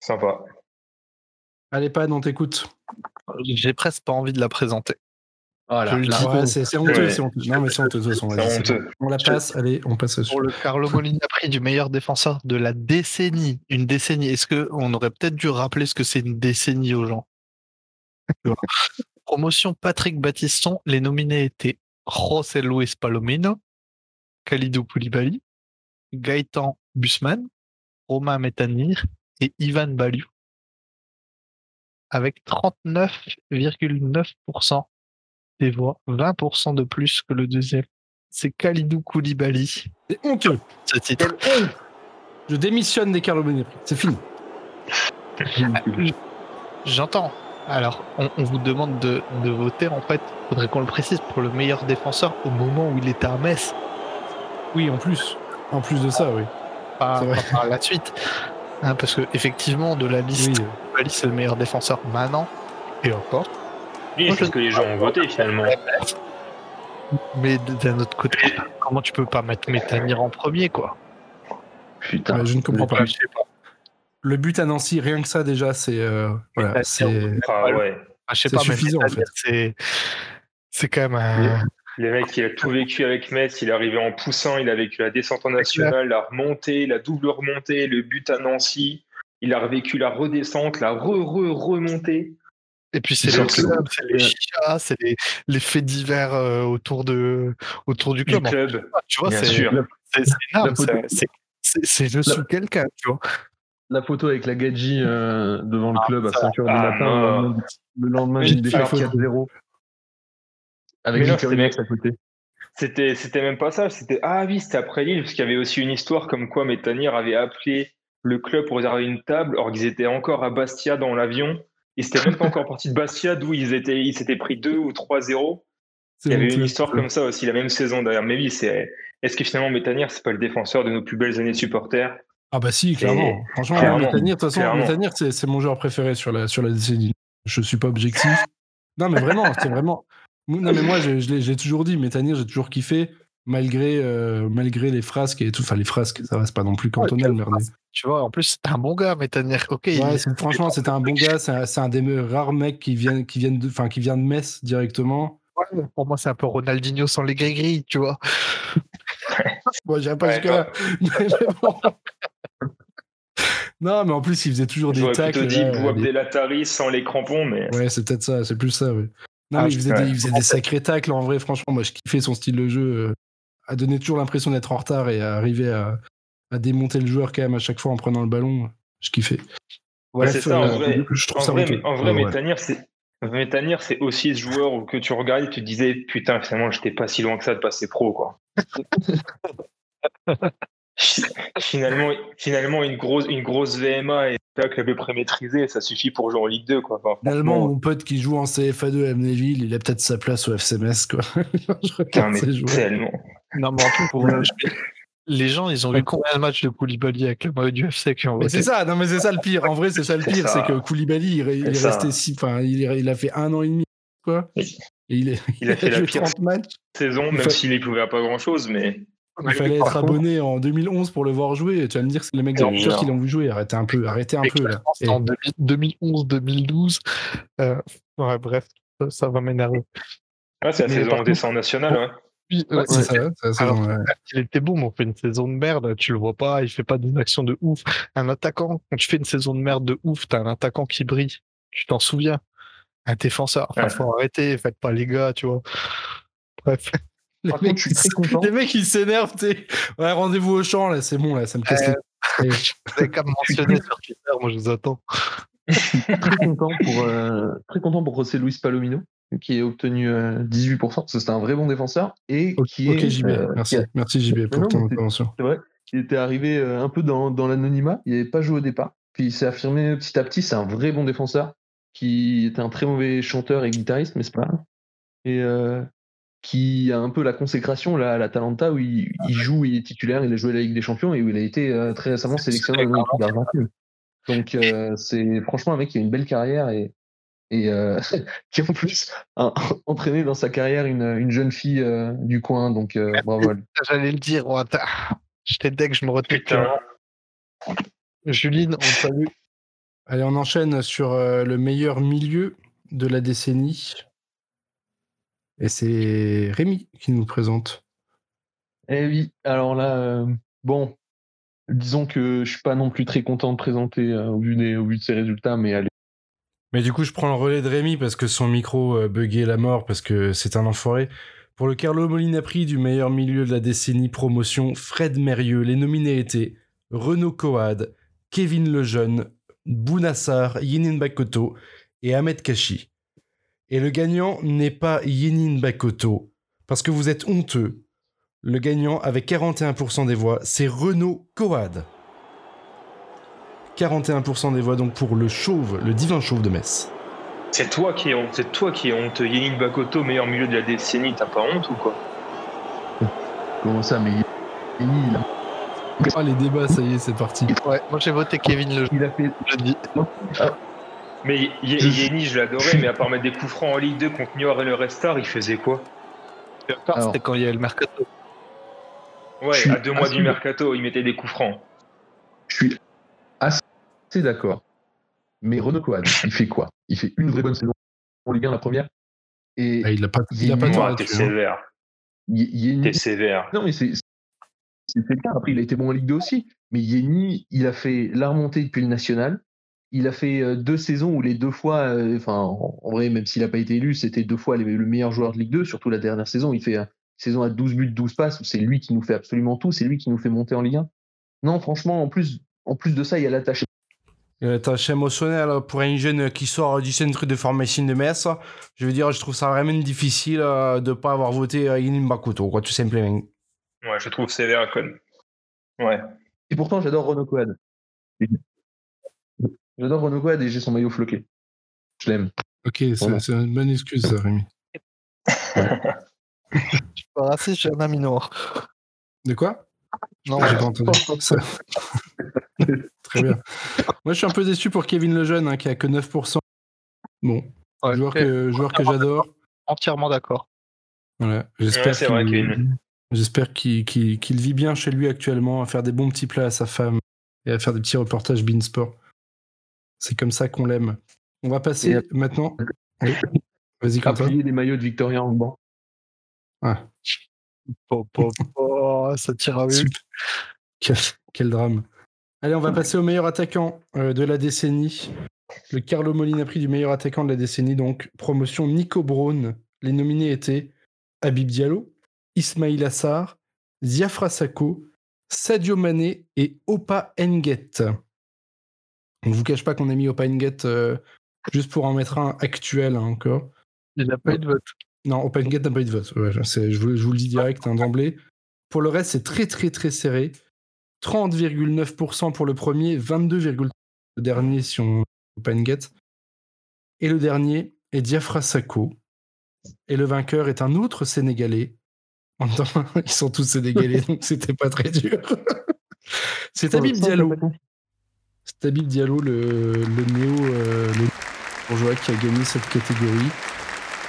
Sympa. Allez, Pad, on t'écoute. J'ai presque pas envie de la présenter. Voilà. Ouais, c'est c'est honteux, Ouais. c'est honteux. Non, mais c'est honteux, de toute façon. honteux. On la passe, allez, on passe. Pour le Carlo Molina prix du meilleur défenseur de la décennie. Une décennie. Est-ce qu'on aurait peut-être dû rappeler ce que c'est une décennie aux gens? Promotion Patrick Battiston. Les nominés étaient José Luis Palomino, Khalidou Koulibaly, Gaëtan Busman, Romain Metanir et Ivan Baliou. Avec 39,9% des voix, 20% de plus que le deuxième. C'est Khalidou Koulibaly, C'est honteux. ce titre. Je démissionne des Carlo. C'est fini. J'entends. Alors, on, on vous demande de, de voter. En fait, faudrait qu'on le précise pour le meilleur défenseur au moment où il était à Metz, Oui, en plus. En plus de ça, oui. pas, par la suite. Hein, parce que effectivement, de la liste, Oui, Koulibaly, c'est le meilleur défenseur maintenant et encore. Oui, c'est ce que les gens ont voté, finalement. Mais d'un autre côté, comment tu peux pas mettre Métanir en premier, quoi? Putain. Ouais, je ne comprends pas. Je sais pas. Le but à Nancy, rien que ça, déjà, c'est. euh, voilà, c'est. Ah ouais. Ah, suffisant, en Métanir, c'est c'est quand même un, Le mec, il a tout vécu avec Metz. Il est arrivé en poussant. Il a vécu la descente en nationale, la remontée, la double remontée, le but à Nancy. Il a vécu la redescente, la re-re-remontée. Et puis c'est le club, c'est les chichas, c'est les, les faits divers euh, autour, de, autour du Du club. Club. fait, tu vois, c'est sûr. c'est- c'est énorme, c'est- c'est- c'est c'est je suis quelqu'un, tu vois. La photo avec la Gadji euh, devant le Ah, club à ça- 5h du ah, matin, non. le lendemain, défaite alors- 4-0. Avec Victor c'était Hunex à côté. C'était, c'était même pas ça. C'était ah oui, c'était après Lille parce qu'il y avait aussi une histoire comme quoi Métanir avait appelé le club pour réserver une table, or qu'ils étaient encore à Bastia dans l'avion. Ils s'étaient même pas encore partis de Bastia, d'où ils étaient, ils s'étaient pris 2 ou 3-0. C'est Il y avait une histoire comme ça aussi la même saison d'ailleurs. Mais oui, c'est est-ce que finalement Métanir c'est pas le défenseur de nos plus belles années de supporters? Ah bah si, clairement. Franchement, clairement. Métanir, de toute façon. Métanir, c'est c'est mon joueur préféré sur la, sur la décennie. Je suis pas objectif. Non, mais vraiment, c'est vraiment. Non, mais moi, je, je l'ai- j'ai toujours dit, Métanir, j'ai toujours kiffé, malgré, euh, malgré les frasques et tout. Enfin, les frasques, ça reste pas non plus cantonel, quelle merde. Tu vois, en plus, c'est un bon gars, mais Tanir, ok. Ouais, franchement, c'était un bon gars. C'est un, c'est un des rares mecs qui viennent, qui viennent de, enfin, qui vient de Metz directement. ouais, pour moi, c'est un peu Ronaldinho sans les gris-gris, tu vois. Bon, j'irai pas Ouais, jusque-là. Non, mais en plus, il faisait toujours des J'aurais tacles. plutôt dit Bou Abdelatari sans les crampons, mais Ouais, c'est peut-être ça, c'est plus ça, ouais. Non, Ah, mais il faisait, des, il faisait des sacrés tacles, en vrai, franchement, moi je kiffais son style de jeu, euh, à donner toujours l'impression d'être en retard et à arriver à, à démonter le joueur quand même à chaque fois en prenant le ballon. Je kiffais. Ouais, c'est ça, en euh, vrai. je trouve En ça vrai, mais- en vrai, Ouais, ouais. Métanir, c'est Métanir, c'est aussi ce joueur où que tu regardais et tu te disais putain finalement j'étais pas si loin que ça de passer pro quoi. finalement, finalement une grosse une grosse VMA et un tacle à peu près maîtrisé, ça suffit pour jouer en Ligue 2 quoi. Enfin, Finalement, franchement, mon pote qui joue en CFA2 à Amnéville, il a peut-être sa place au FCMS, quoi. je regarde mais tellement. Non, mais en plus, pour les gens, ils ont vu combien de matchs de Koulibaly avec le maillot du FC qui ont voté c'est ça, non mais c'est ça le pire. En vrai, c'est ça le pire, c'est que Koulibaly, il, il est resté si, enfin, il, a fait un an et demi, quoi. Et il, est, Il a fait la pire 30 matchs. Saison, même s'il n'y pouvait pas grand chose, mais Il fallait être abonné en 2011 pour le voir jouer. Tu vas me dire que c'est les mecs de non. qui l'ont vu jouer. Arrêtez un peu, arrêtez un peu là. Et- en 2011, 2012. Euh, ouais, bref, ça, va m'énerver. ouais, c'est la Mais saison en descend national. Ouais. Puis, Ouais, c'est ça, c'est ça, Alors, ouais. Il était bon, mais on fait une saison de merde, tu le vois pas, il fait pas des actions de ouf. Un attaquant, quand tu fais une saison de merde de ouf, t'as un attaquant qui brille. Tu t'en souviens? Un défenseur. Enfin, Ouais. faut arrêter, faites pas les gars, tu vois. Bref. Les Par mecs, contre, je suis très content. les mecs, ils s'énervent. Ouais, rendez-vous au champ là, c'est bon là, ça me casse Euh, les Vous avez qu'à me mentionner sur Twitter, moi je vous attends. très content pour euh, très content pour José Luis Palomino qui a obtenu euh, 18% parce que c'était un vrai bon défenseur et Ok, qui est ok, JB, euh, merci. qui a- Merci JB pour non, ton intervention. c'est vrai qui était arrivé euh, un peu dans, dans l'anonymat il n'avait pas joué au départ puis il s'est affirmé petit à petit c'est un vrai bon défenseur qui était un très mauvais chanteur et guitariste mais c'est pas grave et euh, qui a un peu la consécration là, à l'Atalanta où il, il joue il est titulaire il a joué la Ligue des Champions et où il a été euh, très récemment sélectionné dans l'équipe d'Argentine donc euh, c'est franchement un mec qui a une belle carrière et, et euh, qui en plus a entraîné dans sa carrière une, une jeune fille euh, du coin. Donc euh, bravo. J'allais le dire, oh. J'étais dès que je me retenais. Putain. Juline, on salue. Allez, on enchaîne sur euh, le meilleur milieu de la décennie. Et c'est Rémi qui nous présente. Eh oui, alors là, euh, bon, disons que je suis pas non plus très content de présenter euh, au, vu des, au vu de ces résultats, mais allez. Mais du coup, je prends le relais de Rémi parce que son micro euh, buguait la mort parce que c'est un enfoiré. Pour le Carlo Molina Prix du meilleur milieu de la décennie promotion, Fred Mérieux, les nominés étaient Renaud Coad, Kevin Lejeune, Bounassar, Yenin Bakoto et Ahmed Kachi. Et le gagnant n'est pas Yenin Bakoto parce que vous êtes honteux. Le gagnant avec 41% des voix, c'est Renaud Coad. 41% des voix donc pour le chauve, le divin chauve de Metz. C'est toi qui es honte, c'est toi qui es honte. Yenin Bakoto, meilleur milieu de la décennie, t'as pas honte ou quoi? Comment ça, mais il, il, Ah, les débats, ça y est, c'est parti. Ouais, moi j'ai voté Kevin le il a fait. jeudi. Mais Ye- Yeni, je l'adorais, mais à part mettre des coups francs en Ligue 2 contre Niort et le Restar, il faisait quoi. C'était quand il y a le mercato. Ouais, à deux mois assez- du mercato, il mettait des coups francs. Je suis assez d'accord. Mais Renaud Coad, il fait quoi? Il fait une vraie bonne saison pour Ligue 1 la première. Et Ah, il a pas, il a pas tort Moi, t'es hein. sévère. T'es sévère. Non, mais c'est c'est le cas. Après, il a été bon en Ligue 2 aussi. Mais Yeni, il a fait la remontée depuis le national. Il a fait euh, deux saisons où les deux fois, euh, enfin, en, vrai, même s'il n'a pas été élu, c'était deux fois le meilleur joueur de Ligue 2, surtout la dernière saison. Il fait une saison à 12 buts, 12 passes, où c'est lui qui nous fait absolument tout, c'est lui qui nous fait monter en Ligue 1. Non, franchement, en plus, en plus de ça, il y a l'attaché. L'attache émotionnelle pour un jeune qui sort du centre de formation de Metz. Je veux dire, je trouve ça vraiment difficile euh, de ne pas avoir voté Yeni Mbakoto, quoi, tout simplement. Ouais, je trouve sévère Con. Ouais. Et pourtant, j'adore Renaud Coad. J'adore Coad et j'ai son maillot floqué. Je l'aime. Ok, c'est une bonne excuse, ça, Rémi. je suis pas raciste, j'ai un ami noir. De quoi? Non, j'ai pas entendu. Très bien. Moi, je suis un peu déçu pour Kevin Lejeune, hein, qui a que 9%. Bon, joueur que, joueur que j'adore. Entièrement d'accord. Voilà, j'espère qu'il J'espère qu'il vit bien chez lui actuellement, à faire des bons petits plats à sa femme et à faire des petits reportages Beansport. C'est comme ça qu'on l'aime. On va passer maintenant. Vas-y, Quentin. des maillots de Victoria en banc. Ah. ça tire à quel, quel, drame. Allez, on va passer au meilleur attaquant euh, de la décennie. Le Carlo Molina prix du meilleur attaquant de la décennie, donc promotion Nico Brown. Les nominés étaient Habib Diallo, Ismail Assar, Ziafra Sako, Sadio Mané et Opa Enget. On ne vous cache pas qu'on a mis Opa Enget euh, juste pour en mettre un actuel hein, encore. Il n'a pas eu de vote. Non, Opa Enget n'a pas eu de vote. je, vous, le dis direct hein, d'emblée. Pour le reste, c'est très très très serré. 30,9% pour le premier, 22,3% le dernier si on Opa Enget. Et le dernier est Diafra Sako. Et le vainqueur est un autre Sénégalais, ils sont tous sénégalais, donc c'était pas très dur. c'est Tabib Diallo. C'est Tabib Diallo, le, le néo euh, bourgeois qui a gagné cette catégorie.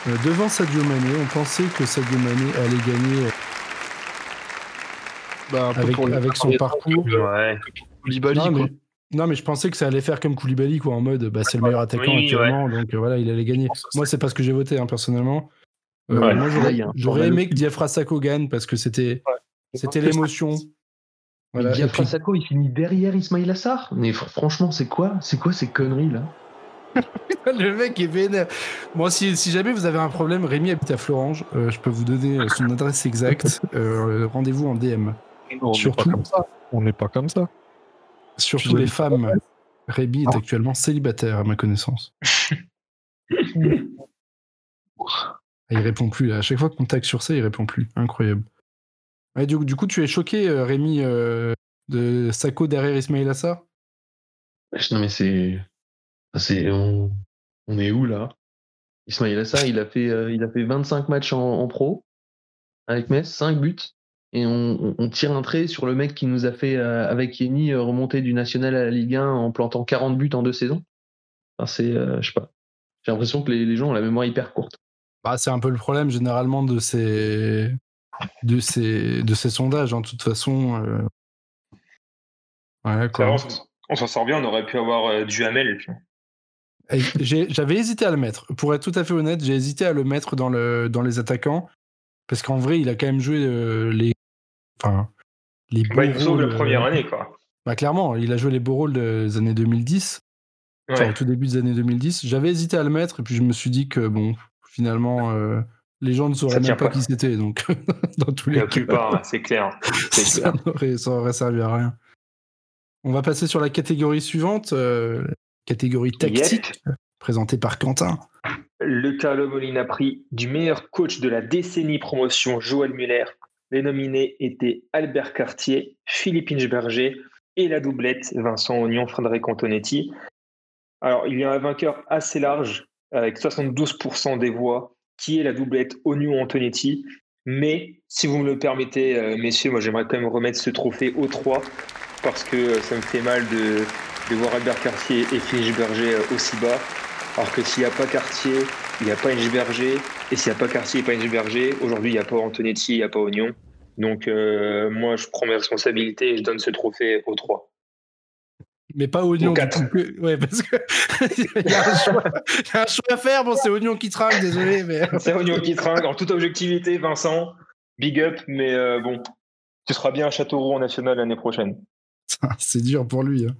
Euh, devant Sadio Mané, on pensait que Sadio Mané allait gagner bah, avec, avec son parcours. Ouais. Koulibaly, non, mais, non, mais je pensais que ça allait faire comme Koulibaly, quoi, en mode bah, c'est le meilleur attaquant actuellement, donc euh, voilà, il allait gagner. Moi, c'est pas ce que j'ai voté, hein, personnellement. Euh, moi, j'aurais aimé que Diafra Sako gagne parce que c'était c'était l'émotion. Voilà. Sako, il finit derrière Ismail Assar. Mais franchement, c'est quoi C'est quoi ces conneries là? Le mec est vénère. Bon, si, si, jamais vous avez un problème, Rémi habite à Florange. Euh, je peux vous donner son adresse exacte. Euh, rendez-vous en DM. on Surtout, pas comme ça. On n'est pas comme ça. Surtout les femmes. Rémi est actuellement célibataire, à ma connaissance. Il répond plus. À chaque fois qu'on tague sur ça, il répond plus. Incroyable. Du, coup, tu es choqué, euh, Rémi, euh, de Sako derrière Ismail Assar? Non, mais c'est. On... on... est où là? Ismail Assar, il a fait, euh, il a fait 25 matchs en, pro avec Metz, 5 buts. Et on, tire un trait sur le mec qui nous a fait, avec Yeni, remonter du national à la Ligue 1 en plantant 40 buts en deux saisons. Enfin, c'est. je sais pas. J'ai l'impression que les gens ont la mémoire hyper courte. Bah, c'est un peu le problème généralement de ces, de ces, de ces sondages. En hein. toute façon, euh. on s'en sort bien. On aurait pu avoir euh, du Hamel. J'avais hésité à le mettre. Pour être tout à fait honnête, j'ai hésité à le mettre dans, le, dans les attaquants. Parce qu'en vrai, il a quand même joué euh, les. Enfin. Les bah, il sauve la première année, quoi. Bah, clairement, il a joué les beaux rôles des années 2010. Enfin, au tout début des années 2010. J'avais hésité à le mettre, et puis je me suis dit que, bon, finalement, euh, les gens ne sauraient même pas, qui c'était. Donc, dans tous les La plupart, c'est clair. ça, Aurait, aurait servi à rien. On va passer sur la catégorie suivante, euh, catégorie tactique, présentée par Quentin. Le Carlo Molina prix du meilleur coach de la décennie promotion Joël Muller. Les nominés étaient Albert Cartier, Philippe Inchberger et la doublette Vincent Ognon, Frédéric Antonetti. Alors, il y a un vainqueur assez large avec 72% des voix, qui est la doublette Oignon-Antonetti. Mais si vous me le permettez, euh, messieurs, moi j'aimerais quand même remettre ce trophée au 3 parce que euh, ça me fait mal de, de voir Albert Cartier et Philippe Berger euh, aussi bas. Alors que s'il n'y a pas Cartier, il n'y a pas Berger. Et s'il n'y a pas Cartier et pas Berger, aujourd'hui il n'y a pas Antonetti, il n'y a pas Oignon. Donc moi je prends mes responsabilités et je donne ce trophée au 3 mais pas oignon. Ouais, parce que il y, a un choix, à faire. Bon, c'est oignon qui trinque, désolé, mais c'est oignon qui trinque. En toute objectivité, Vincent, big up, mais euh, bon, tu seras bien à Châteauroux en national l'année prochaine. C'est dur pour lui. hein.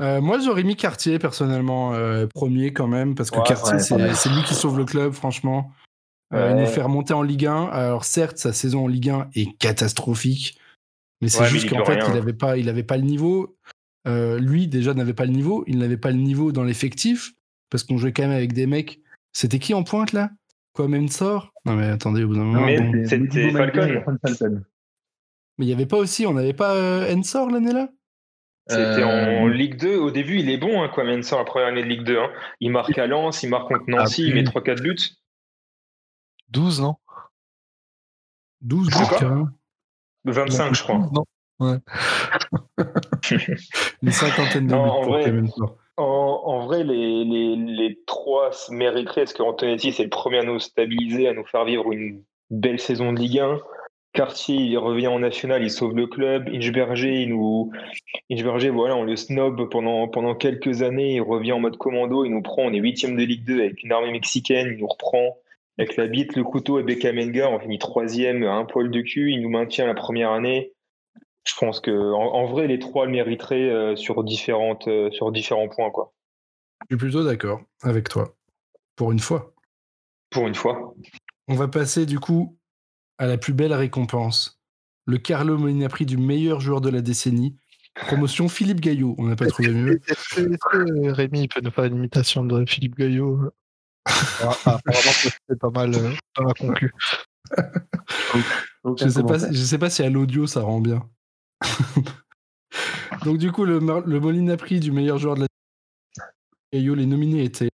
Euh, moi, j'aurais mis Cartier personnellement euh, premier quand même, parce que Ouais, Cartier, ouais, c'est lui qui sauve le club, franchement. Il nous fait remonter en Ligue 1. Alors certes, sa saison en Ligue 1 est catastrophique, mais c'est juste qu'en fait, rien. il n'avait pas, il avait pas le niveau. Euh, lui, déjà, n'avait pas le niveau. Il n'avait pas le niveau dans l'effectif, parce qu'on jouait quand même avec des mecs. C'était qui en pointe là? Quoi, Mensor Non mais attendez, au bout d'un moment. Bon. c'était Falcon. Mais il y avait pas aussi, on n'avait pas euh, Ensor l'année là? C'était Euh, en Ligue 2. Au début, il est bon, hein, quoi, Mensah, la première année de Ligue 2. hein. Il marque à Lens, il marque contre Nancy, Ah, il met oui. 3-4 buts. 12, non? 12 C'est buts, quoi carrément. 25, je crois. Non. Une cinquantaine de Non, buts en vrai, Clement Ford. En, en vrai, les, les, les trois se mériteraient, parce que Antonetti, c'est le premier à nous stabiliser, à nous faire vivre une belle saison de Ligue 1. Cartier, il revient en national, il sauve le club. Inchberger, il nous. Inchberger, voilà, on le snob pendant, pendant quelques années. Il revient en mode commando, il nous prend. On est huitième de Ligue 2 avec une armée mexicaine, il nous reprend avec la bite, le couteau et Beckham Menga. On finit troisième un poil de cul. Il nous maintient la première année. Je pense que en, en vrai, les trois le mériteraient euh, sur, différentes, euh, sur différents points, quoi. Je suis plutôt d'accord avec toi. Pour une fois. Pour une fois. On va passer du coup à la plus belle récompense. Le Carlo Molina prix du meilleur joueur de la décennie. Promotion Philippe Gaillot. On n'a pas trouvé mieux. Est-ce que, que Rémi peut nous faire une imitation de Philippe Gaillot Ah, Apparemment, que c'est pas mal euh, dans la Je je sais pas si à l'audio ça rend bien. Donc du coup, le, le Molina prix du meilleur joueur de la Gaillot, les nominés étaient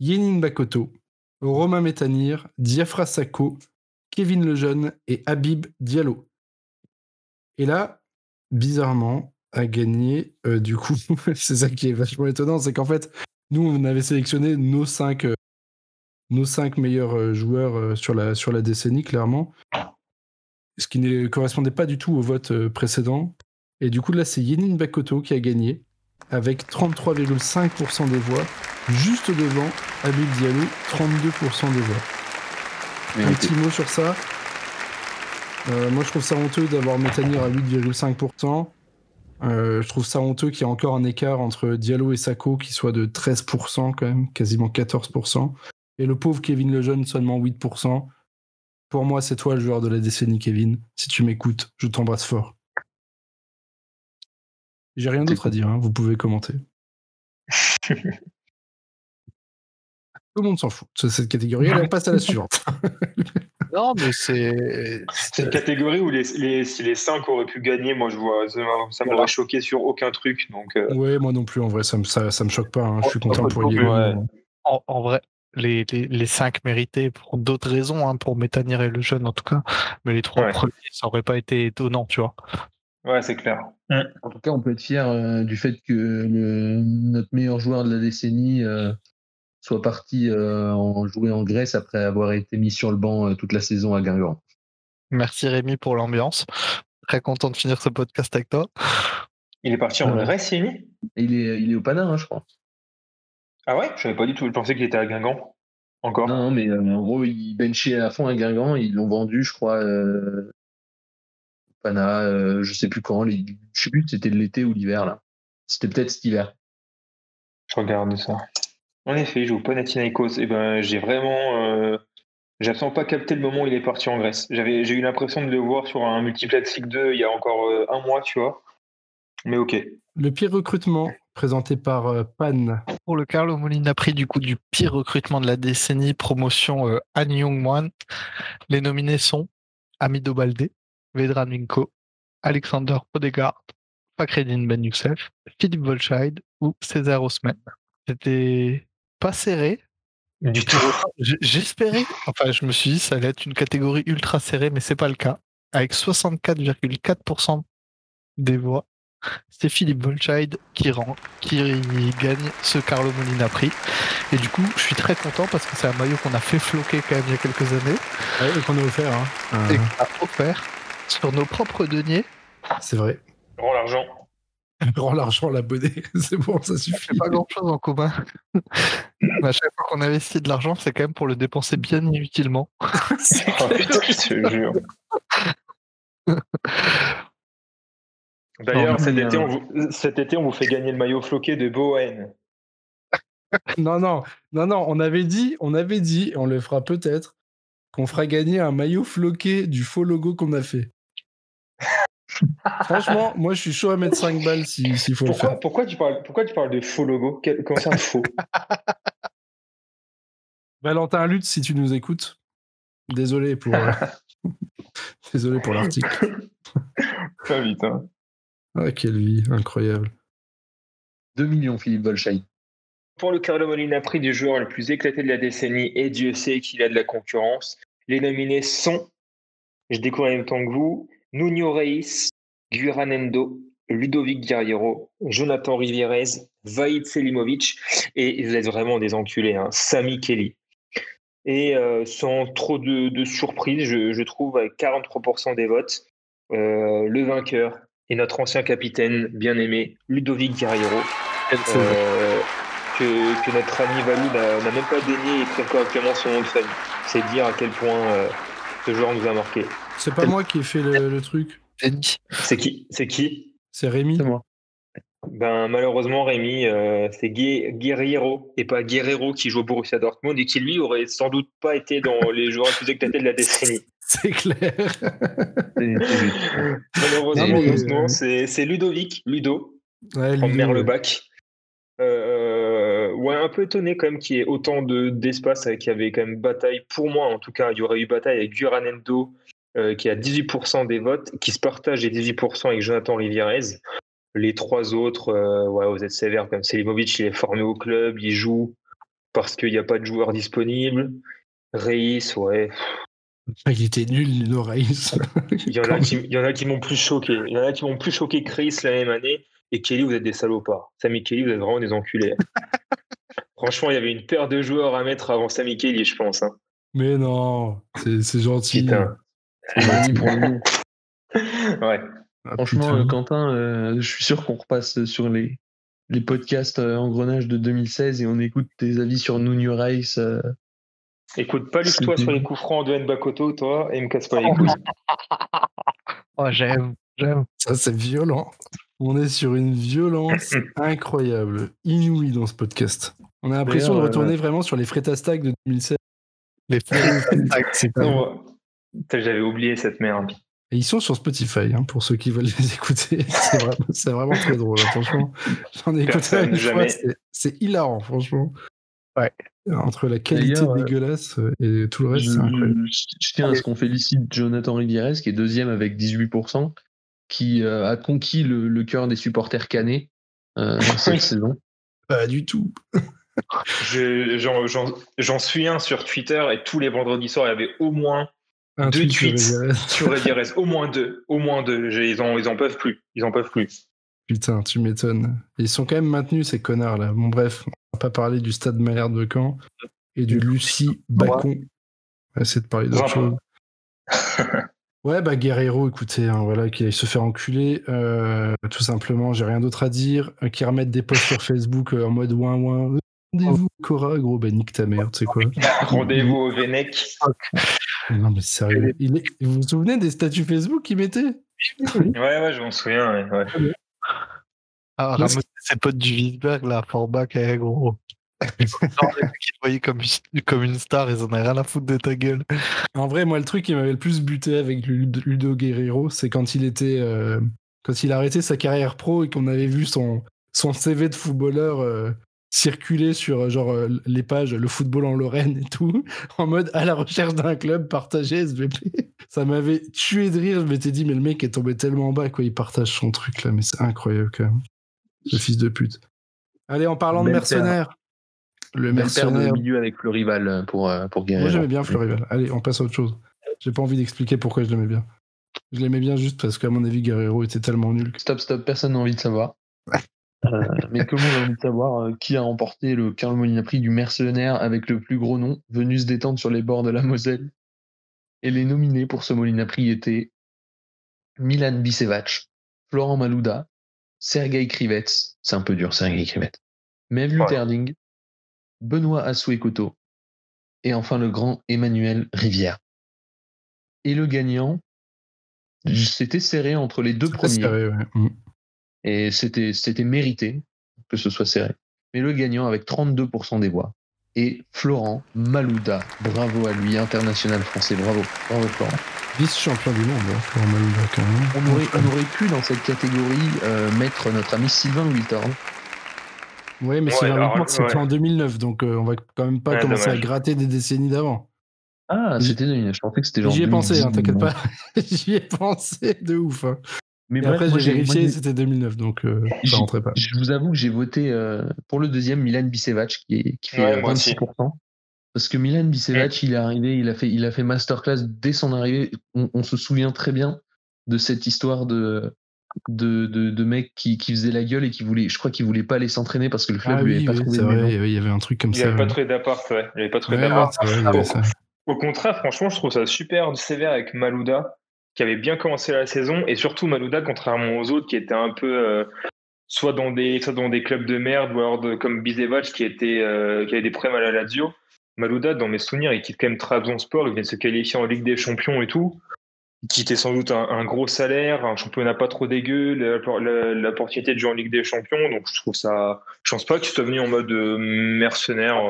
Yenin Bakoto, Romain Métanir, Diafra Sako, Kevin Lejeune et Habib Diallo. Et là, bizarrement, a gagné, euh, du coup, c'est ça qui est vachement étonnant, c'est qu'en fait, nous, on avait sélectionné nos cinq, euh, meilleurs euh, joueurs sur la décennie, clairement. Ce qui ne correspondait pas du tout au vote euh, précédent. Et du coup, là, c'est Yenin Bakoto qui a gagné, avec 33,5% des voix, juste devant Habib Diallo, 32% des voix. Un petit mot sur ça. Euh, moi, je trouve ça honteux d'avoir Métanir à 8,5%. Euh, je trouve ça honteux qu'il y ait encore un écart entre Diallo et Sako qui soit de 13% quand même, quasiment 14%. Et le pauvre Kevin Lejeune, seulement 8%. Pour moi, c'est toi le joueur de la décennie, Kevin. Si tu m'écoutes, je t'embrasse fort. J'ai rien d'autre à dire, hein, vous pouvez commenter. Tout le monde s'en fout de cette catégorie. Allez, on passe à la suivante. Non, mais c'est. C'est une catégorie où les, les, si les 5 auraient pu gagner, moi je vois, ça m'a- ça m'aurait Voilà. choqué sur aucun truc. Donc, euh, Ouais, moi non plus, en vrai, ça me, ça, ça me choque pas. hein. Je suis content pour Yélo. ouais. En, en vrai, les, les, les cinq mérités pour d'autres raisons, hein, pour Métanir et le jeune en tout cas. Mais les trois Ouais. premiers, ça aurait pas été étonnant, tu vois. ouais, c'est clair. En tout cas, on peut être fier euh, du fait que le- notre meilleur joueur de la décennie euh, soit parti euh, en jouer en Grèce après avoir été mis sur le banc euh, toute la saison à Guingamp. Merci Rémi pour l'ambiance. Très content de finir ce podcast avec toi. Il est parti en. Grèce, Et il est, il est au Pana, hein, je crois. Ah ouais? Je savais pas du tout. Je pensais qu'il était à Guingamp. Encore. Non, non, mais euh, en gros, il benchait à fond à Guingamp. Ils l'ont vendu, je crois, euh, Pana, euh, je sais plus quand. les- je sais plus si c'était l'été ou l'hiver, là. C'était peut-être cet hiver. Je regarde ça. En effet, il joue au Panathinaikos. Et ben, j'ai vraiment. Euh, j'ai absolument pas capté le moment où il est parti en Grèce. J'avais, j'ai eu l'impression de le voir sur un multiplex Ligue 2 il y a encore euh, un mois, tu vois. Mais ok. Le pire recrutement présenté par euh, Pan. Pour le Carlo Molina prix du coup du pire recrutement de la décennie, promotion euh, Han Young-Wan. Les nominés sont Amido Baldé, Vedran Minko, Alexander Odegaard, Fakreddin Ben Youssef, Philippe Volscheid ou César Osman. C'était pas serré. Du tout. J'espérais, enfin je me suis dit ça allait être une catégorie ultra serrée, mais c'est pas le cas. Avec 64,4% des voix, c'est Philippe Volscheid qui rend, qui gagne ce Carlo Molina prix. Et du coup, je suis très content parce que c'est un maillot qu'on a fait floquer quand même il y a quelques années Ouais, et qu'on a offert. hein. Euh, et qu'on a offert sur nos propres deniers. c'est vrai. Rends l'argent. Rends l'argent à l'abonné, c'est bon, ça suffit. C'est pas grand chose en commun. à chaque fois qu'on investit de l'argent, c'est quand même pour le dépenser bien inutilement. Oh, putain, je te jure. D'ailleurs, cet, euh, on vous, cet été, on vous fait gagner le maillot floqué de Bowen. Non, non, non, non, on avait dit, on avait dit, et on le fera peut-être, qu'on fera gagner un maillot floqué du faux logo qu'on a fait. Franchement, moi je suis chaud à mettre 5 balles si- s'il faut le Pourquoi, faire. pourquoi, tu parles, pourquoi tu parles de faux logo? Comment ça, faux? Valentin Lutz, si tu nous écoutes, désolé pour, euh, désolé pour l'article. Pas vite, hein. Ah, quelle vie, incroyable. 2 millions, Philippe Volchaï. Pour le Carlo Molina prix du joueur le plus éclaté de la décennie, et Dieu sait qu'il a de la concurrence, les nominés sont, je découvre en même temps que vous, Nuno Reis, Guiranendo, Ludovic Guerriero, Jonathan Rivierez, Vaïd Selimovic, et vous êtes vraiment des enculés, hein, Sami Kelly. Et euh, sans trop de, de surprise, je, je trouve, avec 43% des votes, euh, le vainqueur est notre ancien capitaine bien-aimé, Ludovic Guerriero. Euh, que, que notre ami Valou n'a même pas daigné écrire correctement son nom de famille. C'est dire à quel point euh, ce joueur nous a marqué. C'est pas moi qui ai fait le, le truc. C'est qui C'est qui? C'est Rémi. C'est moi. Ben malheureusement Rémi, euh, c'est Gue- Guerriero et pas Guerrero qui joue au Borussia Dortmund et qui lui aurait sans doute pas été dans les joueurs les plus éclatés de la décennie. C'est clair. Malheureusement, euh, c'est Ludovic, Ludo, Ouais, Ludo, Merlebac. Euh, ouais, un peu étonné quand même qu'il y ait autant de- d'espace, euh, qu'il y avait quand même bataille. Pour moi, en tout cas, il y aurait eu bataille avec Guranendo, euh, qui a 18% des votes, qui se partage les 18% avec Jonathan Rivierez. Les trois autres, euh, ouais, vous êtes sévères quand même. Selimovic, il est formé au club, il joue parce qu'il n'y a pas de joueurs disponibles. Reis, ouais. Il était nul, Ludo Reis. Il y en a qui, il y en a qui m'ont plus choqué. Il y en a qui m'ont plus choqué Reis la même année. Et Kelly, vous êtes des salopards. Sami Kelly, vous êtes vraiment des enculés. Franchement, il y avait une paire de joueurs à mettre avant Sami Kelly, je pense. hein. Mais non, c'est c'est gentil. Putain. Mani pour nom. Ouais. Ah, Franchement, putain. euh, Quentin, euh, je suis sûr qu'on repasse sur les, les podcasts euh, engrenage de 2016 et on écoute tes avis sur Nuno Reis. euh, Écoute, pas toi sur les coups francs de Bakoto, toi, et me casse pas les couilles. Oh, j'aime, j'aime. Ça, c'est violent. On est sur une violence incroyable, inouïe dans ce podcast. On a l'impression de retourner vraiment sur les Frétastags de 2016. Les Frétastags, c'est pas J'avais oublié cette merde. Et ils sont sur Spotify, hein, pour ceux qui veulent les écouter. C'est vraiment, c'est vraiment très drôle, hein, franchement. J'en ai écouté une fois, c'est hilarant, franchement. Ouais. Entre la qualité euh, dégueulasse et tout le reste, je, c'est incroyable. je- tiens à ce qu'on félicite Jonathan Rivierez, qui est deuxième avec 18%, qui euh, a conquis le, le cœur des supporters canets euh, cette saison. Pas du tout. Je- J'en j'en- j'en suis un sur Twitter et tous les vendredis soirs, il y avait au moins Un Deux tweet tweets. Sur Rivierez, au moins deux, au moins deux. Ils en, ils en peuvent plus. Ils en peuvent plus. Putain, tu m'étonnes. Ils sont quand même maintenus, ces connards là. Bon, bref, on va pas parler du stade Malherbe de Caen et du Lucie Bacon. On va essayer de parler d'autre chose. Ouais, bah Guerrero, écoutez, hein, voilà, qu'il aille se faire enculer. euh, tout simplement, j'ai rien d'autre à dire. Euh, Qu'ils remettent des posts sur Facebook euh, en mode ouin ouin. Rendez-vous, Cora, gros, bah nique ta mère, tu sais quoi. Rendez-vous au Vennec. Non, mais sérieux. Il est- Vous vous souvenez des statuts Facebook qu'ils mettaient Ouais, ouais, je m'en souviens. ouais, ouais. Ah, ramasser ses potes du Wiesberg, là, Forbach, eh, gros. Qui te voyaient comme, comme une star, ils en avaient rien à foutre de ta gueule. En vrai, moi, le truc qui m'avait le plus buté avec Lud- Ludo Guerrero, c'est quand il était, euh, quand il a arrêté sa carrière pro et qu'on avait vu son, son CV de footballeur euh, circuler sur euh, genre euh, les pages le football en Lorraine et tout, en mode à la recherche d'un club, partagé SVP. Ça m'avait tué de rire. Je m'étais dit, mais le mec est tombé tellement bas, quoi. Il partage son truc là, mais c'est incroyable quand même. Ce fils de pute. Allez, en parlant de mercenaires. Le Belle paire de mercenaire milieu avec le rival pour, euh, pour moi, Guerrero. j'aimais bien Florival. Allez, on passe à autre chose. J'ai pas envie d'expliquer pourquoi je l'aimais bien. Je l'aimais bien juste parce qu'à mon avis, Guerrero était tellement nul. que- Stop, stop, personne n'a envie de savoir. Euh, mais tout le monde a envie de savoir euh, qui a remporté le Carl Molina Prix du mercenaire avec le plus gros nom, venu se détendre sur les bords de la Moselle. Et les nominés pour ce Molina Prix étaient Milan Bisevac, Florent Malouda, Sergei Krivets, c'est un peu dur, Sergei Krivets, Mev Ouais. Benoît Asuekoto, et enfin le grand Emmanuel Rivière. Et le gagnant, c'était serré entre les deux premiers. serré, ouais. Mm. Et c'était, c'était mérité que ce soit serré. Mais le gagnant avec 32% des voix Florent Malouda. Bravo à lui, international français. Bravo. Bravo Florent. Vice-champion du monde, hein, Florent Malouda, quand même. On aurait, on aurait pu dans cette catégorie euh, mettre notre ami Sylvain Wiltorn. Oui, mais Ouais, Sylvain Whitmore, c'était ouais. en 2009, donc euh, on va quand même pas Ouais, commencer dommage. à gratter des décennies d'avant. Ah, c'était. Je pensais que c'était genre. J'y ai pensé, 2010, hein, t'inquiète pas. J'y ai pensé de ouf. hein. Mais Et bref, après, j'ai vérifié, c'était 2009, donc euh, ça rentrait pas. Je vous avoue que j'ai voté euh, pour le deuxième Milan Bisevac qui, est- qui fait Ouais, euh, moi aussi. 26%. Parce que Milan Bisevac, il est arrivé, il a fait, il a fait masterclass dès son arrivée. On, on se souvient très bien de cette histoire de de, de, de mec qui, qui faisait la gueule et qui voulait, je crois qu'il voulait pas aller s'entraîner parce que le club Ah lui oui, avait pas trouvé vrai, il y avait un truc comme Il ça. pas ouais. d'appart, ouais. Il avait pas trouvé d'appart. Ah. Au contraire, franchement, je trouve ça super sévère avec Malouda, qui avait bien commencé la saison, et surtout Malouda, contrairement aux autres, qui étaient un peu euh, soit dans des soit dans des clubs de merde, ou alors comme Bizevac, qui était euh, qui avait des problèmes à la Lazio. Malouda, dans mes souvenirs, il quitte quand même Trabzonspor, il vient de se qualifier en Ligue des Champions et tout. Il quittait sans doute un, gros salaire, un championnat pas trop dégueu, l'opportunité de jouer en Ligue des Champions. Donc je trouve ça. Je pense pas qu'il soit venu en mode euh, mercenaire.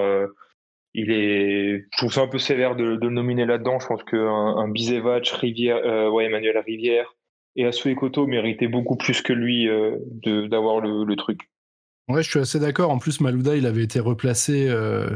Il est, je trouve ça un peu sévère de, de le nominer là-dedans. Je pense qu'un un Bizevac, Rivière, euh, ouais, Emmanuel Rivière et Asue Koto méritaient beaucoup plus que lui euh, de- d'avoir le, le truc. Ouais, je suis assez d'accord. En plus, Malouda, il avait été replacé. euh,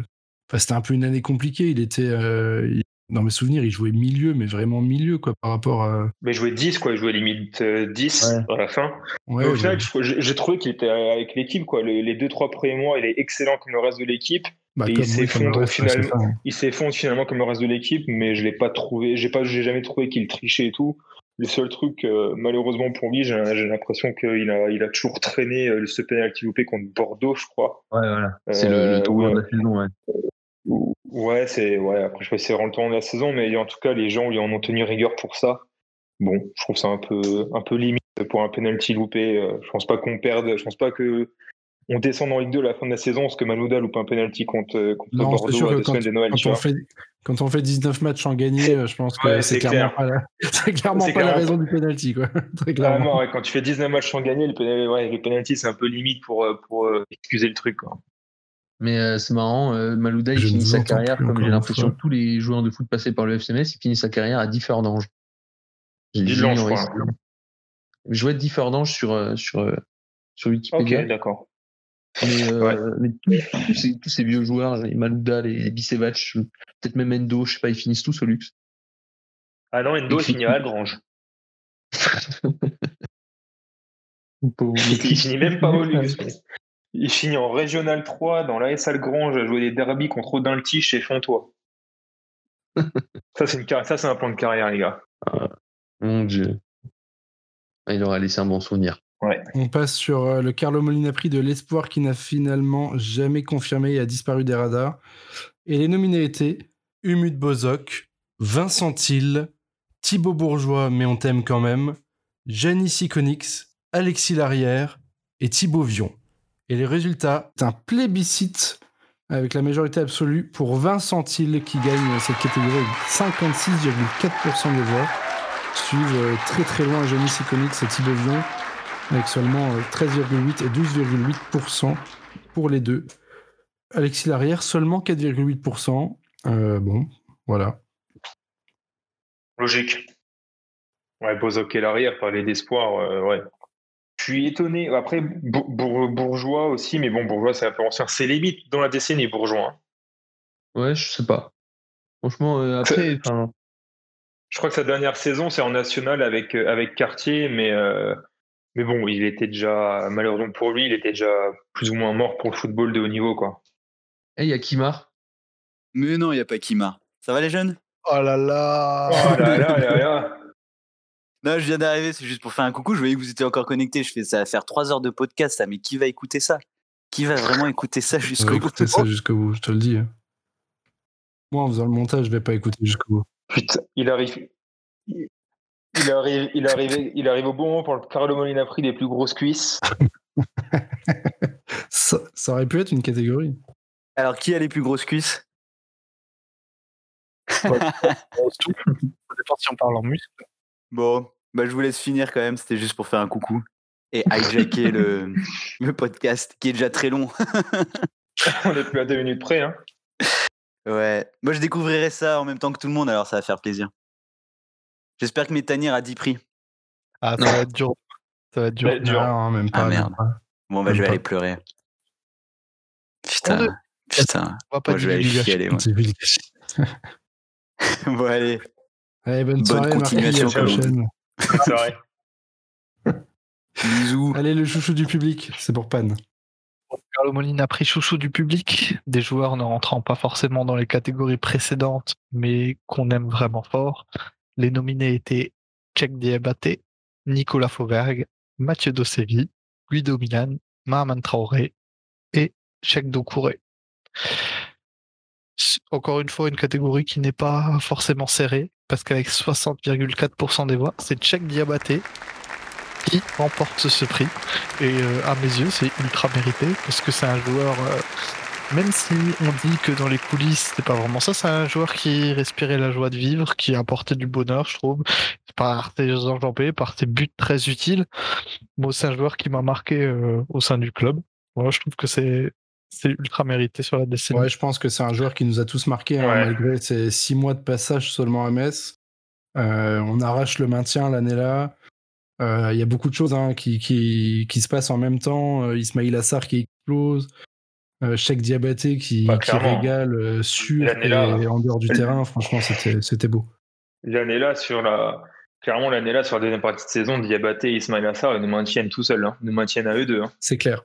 Enfin, c'était un peu une année compliquée. Il était. euh, il- Dans mes souvenirs, il jouait milieu, mais vraiment milieu, quoi, par rapport à. Mais il jouait 10, quoi. Il jouait limite euh, 10 Ouais. à la fin. Ouais, au final, j'ai trouvé qu'il était avec l'équipe, quoi. Les, les deux, trois premiers mois, il est excellent comme le reste de l'équipe. Bah, il oui, s'effondre finalement. c'est ça, hein. Il s'effondre finalement comme le reste de l'équipe, mais je l'ai pas trouvé. J'ai pas, j'ai jamais trouvé qu'il trichait et tout. Le seul truc, euh, malheureusement pour lui, j'ai l'impression qu'il a, il a toujours traîné euh, ce penalty loupé contre Bordeaux, je crois. Ouais, voilà. C'est Euh, le, le tournoi ouais. de la saison, ouais. Ouais, c'est ouais. Après, je sais pas si c'est vraiment le temps de la saison, mais en tout cas, les gens lui en ont tenu rigueur pour ça. Bon, je trouve ça un peu, un peu limite pour un penalty loupé. Euh, Je pense pas qu'on perde. Je pense pas que on descende en Ligue 2 à la fin de la saison parce que Malouda loupe un penalty contre, contre Non, Bordeaux sûr à que deux quand, semaines de Noël. quand on vois. fait, quand on fait 19 matchs sans gagner, euh, je pense que Ouais, c'est clairement clair. pas la, clairement raison du penalty, quoi. Très Ah, clairement. non, ouais, quand tu fais 19 matchs sans gagner, le penalty, ouais, le penalty c'est un peu limite pour, euh, pour euh, excuser le truc. Quoi. Mais euh, c'est marrant, euh, Malouda, il Je finit sa carrière, comme j'ai l'impression que tous les joueurs de foot passés par le FCMS, il finit sa carrière à Differdange. J'ai Dis-le, j'ai je crois. jouais Differdange sur, euh, sur, euh, sur Ok, Wikipédia. d'accord. Mais, euh, Ouais. mais tous, tous ces, tous ces vieux joueurs, les Malouda, les, les Bicevac, peut-être même Endo, je sais pas, ils finissent tous au luxe. Ah non, Endo il finit à Grange. Pauvre Il finit même pas au luxe. Il finit en Régional 3 dans l'AS Algrange à jouer des derbies contre Odinti chez Fontois. ça, c'est une carrière- ça, c'est un plan de carrière, les gars. Mon Dieu. Ah, Il aura laissé un bon souvenir. On passe sur euh, le Carlo Molina Prix de l'espoir qui n'a finalement jamais confirmé et a disparu des radars. Et les nominés étaient Umut Bozok, Vincent Till, Thibaut Bourgeois, mais on t'aime quand même, Janis Iconix, Alexis Larrière et Thibaut Vion. Et les résultats, c'est un plébiscite avec la majorité absolue pour Vincent Till qui gagne cette catégorie avec 56,4% des voix. Suivent euh, très très loin Janis Iconix et Thibaut Vion avec seulement euh, 13,8 et 12,8% pour les deux. Alexis Larrière, seulement 4,8%. Euh, bon, voilà. Logique. Ouais, Bozok et l'arrière, parler d'espoir, euh, ouais. Je suis étonné. Après, Bour- Bour- Bourgeois aussi, mais bon, Bourgeois, c'est un peu ancien. C'est limite dans la décennie, Bourgeois. hein. Ouais, je sais pas. Franchement, euh, après, Je crois que sa dernière saison, c'est en national avec, euh, avec Cartier, mais, euh, mais bon, il était déjà, malheureusement pour lui, il était déjà plus ou moins mort pour le football de haut niveau, quoi. hey, il y a Kimar. Mais non, il n'y a pas Kima. Ça va les jeunes? Oh là là Oh là là là là Non, je viens d'arriver, c'est juste pour faire un coucou. Je voyais que vous étiez encore connectés. Je fais ça va faire trois heures de podcast, ça. Mais qui va écouter ça? Qui va vraiment écouter ça jusqu'au bout? écouter ça jusqu'au bout, je te le dis. Moi, en faisant le montage, je vais pas écouter jusqu'au bout. Putain, il arrive. Il arrive, il, arrive, il arrive au bon moment pour le Carlo Molina Prix des plus grosses cuisses. ça, ça aurait pu être une catégorie. Alors, qui a les plus grosses cuisses? Ça dépend si on parle en muscle. Bon, bah, je vous laisse finir quand même. C'était juste pour faire un coucou et hijacker le, le podcast qui est déjà très long. On est plus à deux minutes près. Hein. Ouais, moi je découvrirai ça en même temps que tout le monde, alors ça va faire plaisir. J'espère que mes tanières a 10 prix. Ah, ça va être dur. Ça va être dur. Dur. Non, même pas. Ah, même merde. pas. Bon, bah Même je vais pas. aller pleurer. Putain, putain. On va pas Moi je vais aller chialer. moi. Bon, allez. Allez, bonne, Bonne soirée, continuation, à la prochaine. C'est vrai. Bisous. Allez, le chouchou du public, c'est pour Pan. Carlo Molina a pris chouchou du public, des joueurs ne rentrant pas forcément dans les catégories précédentes, mais qu'on aime vraiment fort. Les nominés étaient Cech Diabaté, Nicolas Fauvergue, Mathieu Dossevi, Guido Milan, Mahaman Traoré et Cheikh Doucouré. Encore une fois, une catégorie qui n'est pas forcément serrée, parce qu'avec 60,4% des voix, c'est Cheikh Diabaté qui remporte ce prix. Et euh, à mes yeux, c'est ultra mérité parce que c'est un joueur, euh, même si on dit que dans les coulisses, c'est pas vraiment ça, c'est un joueur qui respirait la joie de vivre, qui apportait du bonheur, je trouve, par ses enjambées, par ses buts très utiles. Moi, c'est un joueur qui m'a marqué euh, au sein du club. Moi, je trouve que c'est c'est ultra mérité sur la décennie. Ouais, je pense que c'est un joueur qui nous a tous marqués, hein, Ouais. malgré ses six mois de passage seulement à Metz. Euh, on arrache le maintien l'année-là. Euh, Il y a beaucoup de choses hein, qui, qui, qui se passent en même temps. Euh, Ismail Assar qui explose. Euh, Cheikh Diabaté qui, Bah, qui régale euh, sur et en dehors du terrain. Franchement, c'était c'était beau. L'année-là, sur la. Clairement, l'année-là, sur la deuxième partie de saison, Diabaté et Ismail Assar, ils nous maintiennent tout seuls. Hein. Ils nous maintiennent à eux deux. hein. C'est clair.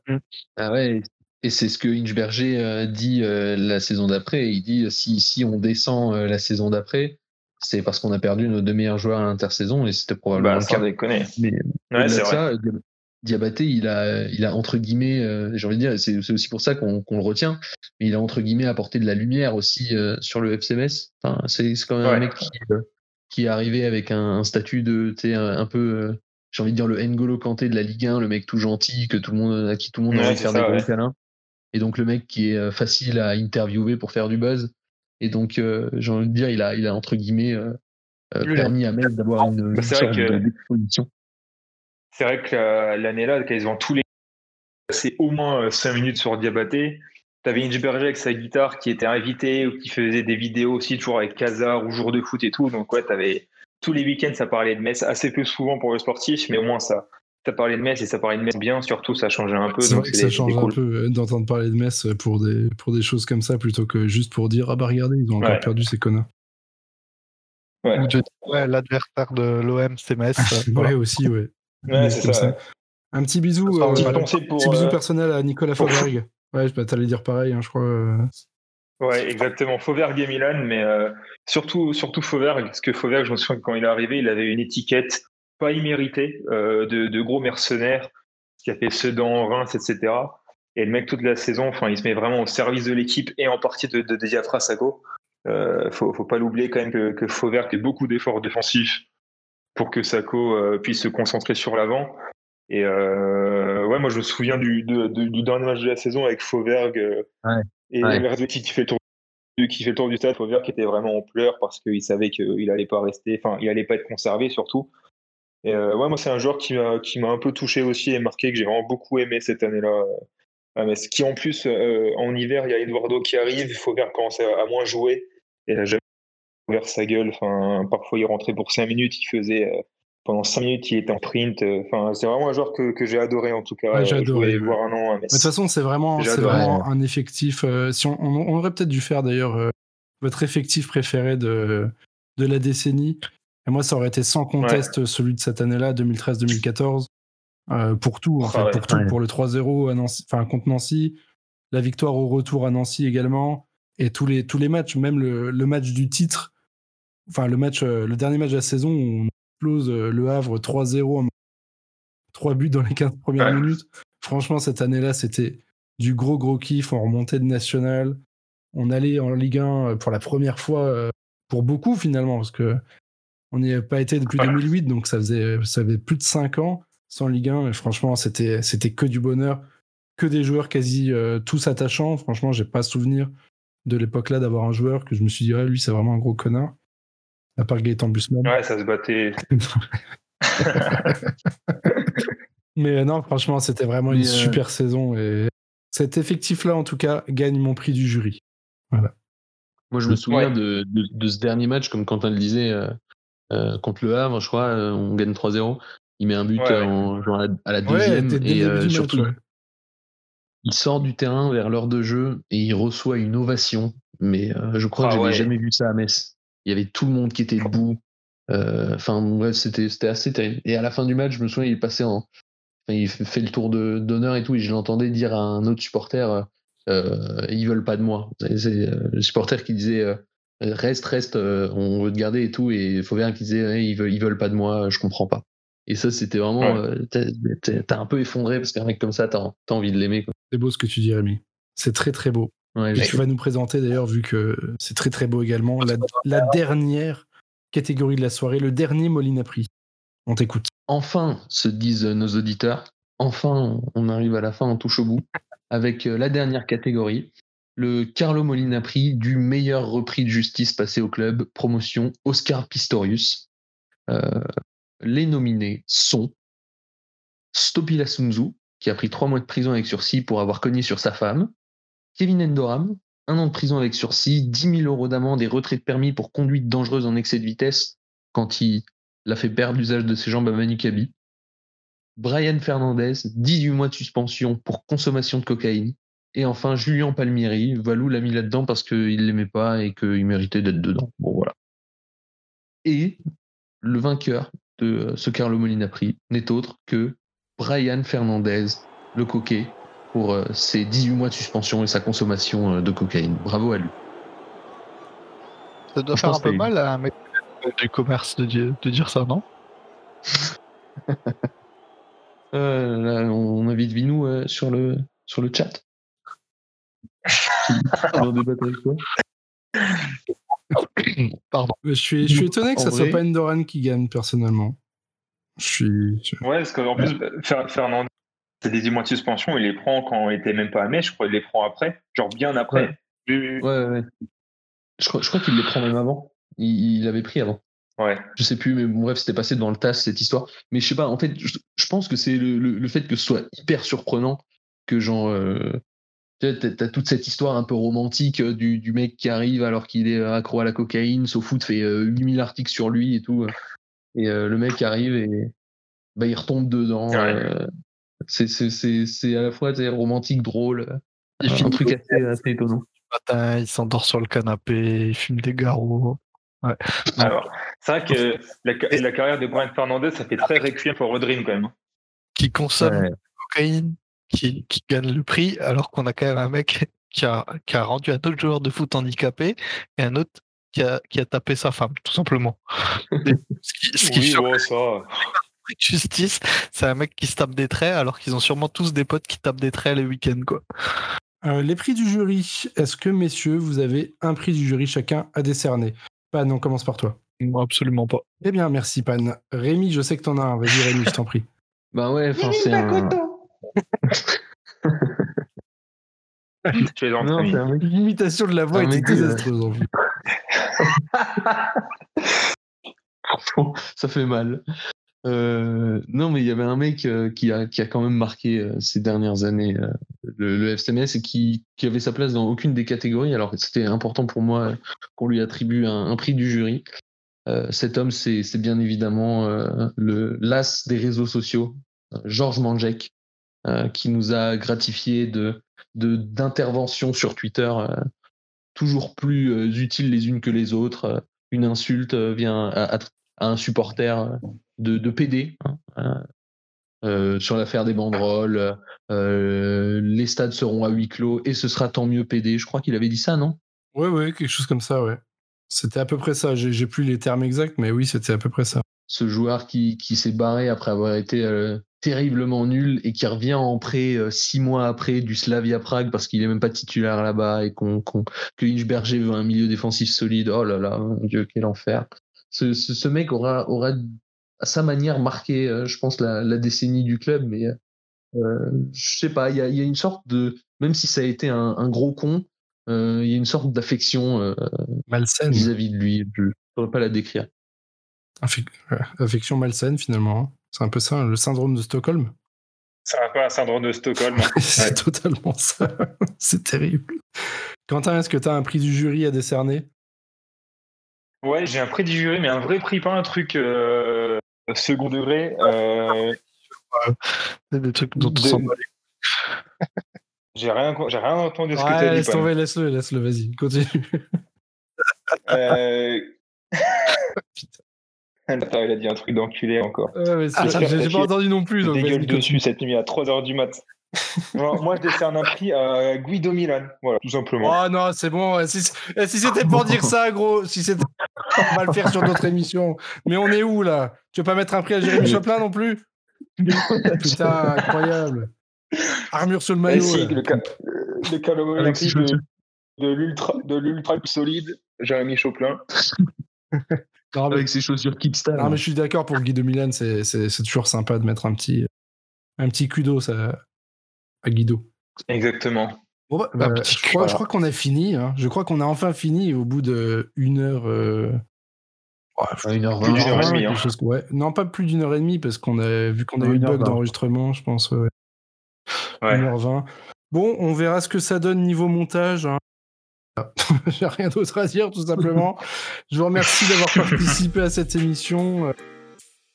Ah ouais, et c'est ce que Inchberger euh, dit euh, la saison d'après. Il dit euh, si, si on descend euh, la saison d'après, c'est parce qu'on a perdu nos deux meilleurs joueurs à l'intersaison et c'était probablement Bah, le cas. déconner. Mais Ouais, de ça, Diabaté, il a, il a entre guillemets, euh, j'ai envie de dire, c'est aussi pour ça qu'on le retient, mais il a entre guillemets apporté de la lumière aussi euh, sur le FCMS. Enfin, c'est quand même un mec qui, euh, qui est arrivé avec un, un statut de, tu sais, un, un peu, euh, j'ai envie de dire le N'Golo Kanté de la Ligue 1, le mec tout gentil, que tout le monde, à qui tout le monde a Ouais, envie de faire ça, des gros ouais. câlins. Et donc le mec qui est facile à interviewer pour faire du buzz. Et donc, j'ai envie de dire, il a, il a entre guillemets permis à Metz d'avoir une, une Bah, c'est vrai sorte que- de- d'exposition. C'est vrai que euh, l'année-là, quasiment tous les. C'est au moins 5 minutes sur Diabaté. T'avais Ingeberger avec sa guitare qui était invité ou qui faisait des vidéos aussi, toujours avec Casar ou jour de foot et tout. Donc, ouais, t'avais. Tous les week-ends, ça parlait de Metz, assez peu souvent pour le sportif, mais au moins ça. Ça parlait de Metz et ça parlait de Metz bien, surtout ça changeait un peu. C'est vrai que ça change un cool. peu euh, d'entendre parler de Metz pour des, pour des choses comme ça plutôt que juste pour dire Ah bah regardez, ils ont encore Ouais. perdu ces connards. Ouais, l'adversaire de l'OM, c'est Metz. euh, voilà. Ouais, aussi, ouais. Ouais, Mais c'est comme ça. Un petit bisou, euh, pour. petit bisou euh, personnel à Nicolas Fauvergue. Ouais, bah, t'allais dire pareil, hein, je crois. euh. Ouais, exactement. Fauvergue et Milan, mais euh, surtout, surtout Fauvergue, parce que Fauvergue, je me souviens que quand il est arrivé, il avait une étiquette pas imméritée euh, de, de gros mercenaire qui a fait Sedan, Reims, etc. Et le mec, toute la saison, enfin, il se met vraiment au service de l'équipe et en partie de, de, de Diafra Sago. Euh, faut, faut pas l'oublier quand même que, que Fauvergue fait beaucoup d'efforts défensifs pour que Sako euh, puisse se concentrer sur l'avant. Et euh, ouais, moi je me souviens du, de- de- du dernier match de la saison avec Fauvergue euh, Ouais. et Ouais. Qui fait le tour qui fait le tour du stade, Fauvergue qui était vraiment en pleurs parce qu'il savait qu'il allait pas rester, enfin il allait pas être conservé surtout. Et euh, ouais, moi c'est un joueur qui m'a qui m'a un peu touché aussi et marqué que j'ai vraiment beaucoup aimé cette année-là. à Metz. qui en plus euh, en hiver il y a Eduardo qui arrive, Fauvergue commence à, à moins jouer et ouvert sa gueule. Enfin parfois il rentrait pour 5 minutes, il faisait euh, pendant 5 minutes il était en print. euh, Enfin c'est vraiment un joueur que, que j'ai adoré en tout cas. Ouais, j'ai adoré, ouais. voir un an De toute façon, c'est vraiment, c'est vraiment un effectif. euh, si on, on- on aurait peut-être dû faire d'ailleurs euh, votre effectif préféré de, de la décennie. Et moi, ça aurait été sans conteste celui de cette année-là, 2013-2014. euh, pour tout, en Ah fait, ouais. pour tout, Ouais. pour le 3-0 à Nancy, enfin contre Nancy, la victoire au retour à Nancy également, et tous les tous les matchs, même le, le match du titre, enfin le match, euh, le dernier match de la saison où on explose euh, le Havre 3-0, 3 buts dans les 15 premières Ouais. minutes. Franchement, cette année-là, c'était du gros gros kiff. On remontait de national, on allait en Ligue 1 pour la première fois euh, pour beaucoup finalement, parce que On n'y a pas été depuis 2008, donc ça faisait, ça faisait plus de 5 ans sans Ligue 1. Et franchement, c'était, c'était que du bonheur, que des joueurs quasi euh, tous attachants. Franchement, j'ai pas souvenir de l'époque-là d'avoir un joueur que je me suis dit, ah, lui, c'est vraiment un gros connard. À part Gaëtan Busman. Ouais, ça se battait. Mais euh, non, franchement, c'était vraiment une euh, super saison. Et cet effectif-là, en tout cas, gagne mon prix du jury. Voilà. Moi, je me souviens Ouais. de, de, de ce dernier match, comme Quentin le disait, euh, euh, contre le Havre, je crois, euh, on gagne 3-0. Il met un but Ouais, ouais. en, genre à, la, à la Ouais, deuxième. et euh, surtout, match, il sort du terrain vers l'heure de jeu et il reçoit une ovation. Mais euh, je crois Ah que j'avais ouais. jamais vu ça à Metz. Il y avait tout le monde qui était debout. Euh, Enfin, bref, c'était c'était assez terrible. Et à la fin du match, je me souviens, il est passé en. enfin, il fait le tour de- d'honneur et tout, et je l'entendais dire à un autre supporter euh, euh, ils veulent pas de moi. C'est c'est, euh, le supporter qui disait euh, reste, reste, euh, on veut te garder et tout, et Fauvert qui disait ils, veulent, ils veulent pas de moi, je comprends pas. Et ça, c'était vraiment. Ouais. euh, t'es- t'es t'es un peu effondré parce qu'un mec comme ça, t'as t'as envie de l'aimer. quoi. C'est beau ce que tu dis, Rémi. C'est très très beau. Ouais, Et je- tu vas nous présenter d'ailleurs, vu que c'est très très beau également, la, la dernière catégorie de la soirée, le dernier Molina Prix. On t'écoute. enfin, se disent nos auditeurs, enfin, on arrive à la fin, on touche au bout, avec euh, la dernière catégorie, le Carlo Molina Prix du meilleur repris de justice passé au club, promotion Oscar Pistorius. Euh, les nominés sont Stopila Sunzu, qui a pris trois mois de prison avec sursis pour avoir cogné sur sa femme, Kevin Endoram, un an de prison avec sursis, 10 000 euros d'amende et retrait de permis pour conduite dangereuse en excès de vitesse quand il l'a fait perdre l'usage de ses jambes à Manu Kabi. Brian Fernandez, 18 mois de suspension pour consommation de cocaïne. Et enfin, Julien Palmieri, Valou l'a mis là-dedans parce qu'il l'aimait pas et qu'il méritait d'être dedans. Bon, voilà. Et le vainqueur de euh, ce Carlo Molina Prix n'est autre que Brian Fernandez, le coquet, pour euh, ses 18 mois de suspension et sa consommation euh, de cocaïne. Bravo à lui. Ça doit Je faire un peu mal à un mec du commerce de, dire- de dire ça, non? Euh, là, on invite Vinou euh, sur, le, sur le chat. Pardon. Je suis, je suis étonné que ça soit vrai- pas Endoran qui gagne personnellement. Je suis. Ouais, parce qu'en plus, Fer- Fernandez, c'est des 10 mois de suspension, il les prend quand il était même pas à Metz, je crois qu'il les prend après, genre bien après. Ouais, ouais, ouais. Je crois, je crois qu'il les prend même avant. Il, il avait pris avant. Ouais. Je sais plus, mais bon, bref, c'était passé dans le TAS cette histoire. Mais je sais pas, en fait, je, je pense que c'est le, le- le fait que ce soit hyper surprenant que genre. euh, tu t'as toute cette histoire un peu romantique euh, du, du mec qui arrive alors qu'il est accro à la cocaïne, SoFoot fait euh, 8000 articles sur lui et tout. euh, Et euh, le mec arrive et bah, il retombe dedans. Ouais. Euh, c'est- c'est c'est- c'est à la fois romantique, drôle, Il un finit truc assez, assez étonnant. matin, il s'endort sur le canapé, il fume des garrots. Ouais. Alors, c'est vrai que la, la carrière de Brian Fernandez, ça fait très requiem pour Rodrim quand même. hein. qui consomme Ouais. de la cocaïne, qui, qui gagne le prix, alors qu'on a quand même un mec qui a, qui a rendu un autre joueur de foot handicapé et un autre qui a, qui a tapé sa femme, tout simplement. Ce qui, ce qui Oui, ça. de justice, c'est un mec qui se tape des traits, alors qu'ils ont sûrement tous des potes qui tapent des traits les week-ends, quoi. Euh, les prix du jury. Est-ce que, messieurs, vous avez un prix du jury chacun à décerner? Pan, on commence par toi. Moi, absolument pas. Eh bien, merci, Pan. Rémi, je sais que t'en as un. Vas-y, Rémi, je t'en prie. Bah ouais, c'est un. Tu es dans Non, mec L'imitation de la voix était euh, désastreuse. en fait. ça fait mal. Euh, non, mais il y avait un mec euh, qui, a, quand même marqué euh, ces dernières années le, le FCMS et qui, qui avait sa place dans aucune des catégories. Alors c'était important pour moi qu'on lui attribue un, prix du jury. Cet homme, c'est bien évidemment le l'as des réseaux sociaux, Georges Manjek, qui nous a gratifié d'interventions sur Twitter toujours plus utiles les unes que les autres. Une insulte vient à, à- à un supporter de, de PD hein, euh, euh, sur l'affaire des banderoles. euh, les stades seront à huis clos et ce sera tant mieux PD. Je crois qu'il avait dit ça, non? Ouais, ouais, quelque chose comme ça, ouais. C'était à peu près ça. J'ai plus les termes exacts, mais oui, c'était à peu près ça. Ce joueur qui, qui s'est barré après avoir été euh, terriblement nul et qui revient en prêt euh, six mois après du Slavia Prague parce qu'il est même pas titulaire là-bas et qu'on qu'on- que Inchberger veut un milieu défensif solide. Oh là là, mon Dieu, quel enfer. Ce, ce, ce mec aura, aura à sa manière marqué, euh, je pense, la, la, décennie du club, mais euh, je sais pas, il y a, y a, une sorte de, même si ça a été un, un gros con, il y a une sorte d'affection malsaine vis-à-vis de lui. Je ne pourrais pas la décrire. Affection malsaine finalement. Hein. C'est un peu ça, le syndrome de Stockholm. C'est un peu un syndrome de Stockholm. Hein. c'est ouais. totalement ça. c'est terrible. Quentin, est-ce que tu as un prix du jury à décerner? Ouais, j'ai un prix du jury, mais un vrai prix, pas un truc euh, second degré. Euh... des trucs dont on s'en J'ai rien, j'ai rien entendu de ce ouais, que tu as dit. Laisse tomber, laisse-le, laisse-le, vas-y, continue. euh... Attends, il a dit un truc d'enculé encore. Ouais, mais ah, j'ai pas entendu non plus. Donc dégueule dessus cette nuit à 3h du mat. Alors, moi, je décerne un prix à Guido Milan. Voilà, tout simplement. Oh non, c'est bon. Si, si c'était pour dire ça, gros, si c'était. On va le faire sur d'autres émissions. Mais on est où là? Tu veux pas mettre un prix à Jérémy Choplin non plus? Putain, incroyable. Armure sur le maillot. Si, le, ca... le de, de l'ultra de l'ultra solide, Jérémy Choplin. Non, avec mais... ses chaussures Kickstarter. Non, mais je suis d'accord pour Guido Milan, c'est toujours sympa de mettre un petit, un petit kudos à, à Guido. Exactement. Bon, bah, bah, je, crois, je, crois, qu'on a fini. Hein. Je crois qu'on a enfin fini au bout de une heure. Euh... Ouais, une heure vingt. Plus d'une heure et demie. Hein. Chose... Ouais. Non, pas plus d'une heure et demie parce qu'on a vu qu'on a eu le bug d'enregistrement, je pense. Ouais. Ouais. 1h20. Bon, on verra ce que ça donne niveau montage. Hein. J'ai rien d'autre à dire, tout simplement. je vous remercie d'avoir participé à cette émission.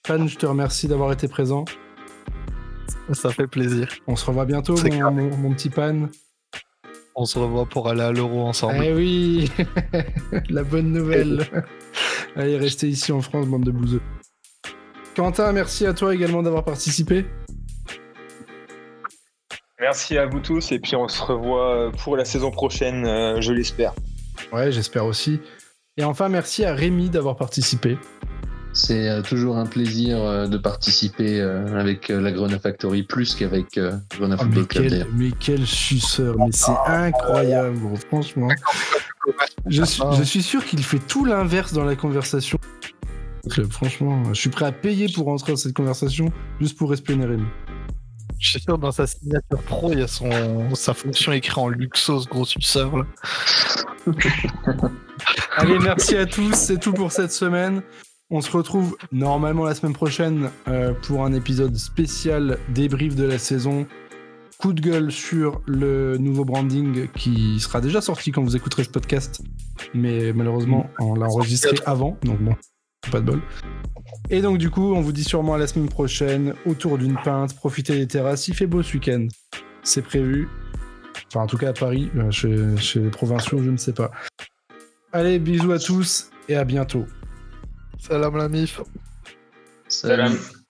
Fan, je te remercie d'avoir été présent. Ça fait plaisir. On se revoit bientôt, mon, mon, mon, petit Pan. On se revoit pour aller à l'euro ensemble. Eh oui La bonne nouvelle Allez, restez ici en France, bande de bouseux. Quentin, merci à toi également d'avoir participé. Merci à vous tous et puis on se revoit pour la saison prochaine, euh, je l'espère. Ouais, j'espère aussi. Et enfin, merci à Rémi d'avoir participé. C'est euh, toujours un plaisir euh, de participer euh, avec la Grenade Factory plus qu'avec oh, Football Club. Quel, mais quel suceur, mais c'est incroyable, gros, franchement. Je suis, je suis sûr qu'il fait tout l'inverse dans la conversation. Franchement, je suis prêt à payer pour entrer dans cette conversation juste pour espionner Rémi. Je suis sûr dans sa signature pro, il y a son, sa fonction écrite en Luxos, gros suceur. Là. Allez, merci à tous, c'est tout pour cette semaine. On se retrouve normalement la semaine prochaine euh, pour un épisode spécial débrief de la saison. Coup de gueule sur le nouveau branding qui sera déjà sorti quand vous écouterez ce podcast. Mais malheureusement, on l'a enregistré avant, donc bon, pas de bol. Et donc du coup, on vous dit sûrement à la semaine prochaine, autour d'une pinte, profitez des terrasses, il fait beau ce week-end. C'est prévu. Enfin, en tout cas à Paris, euh, chez, chez les provinciaux, je ne sais pas. Allez, bisous à tous et à bientôt. Salam la mif. Salam. Salam.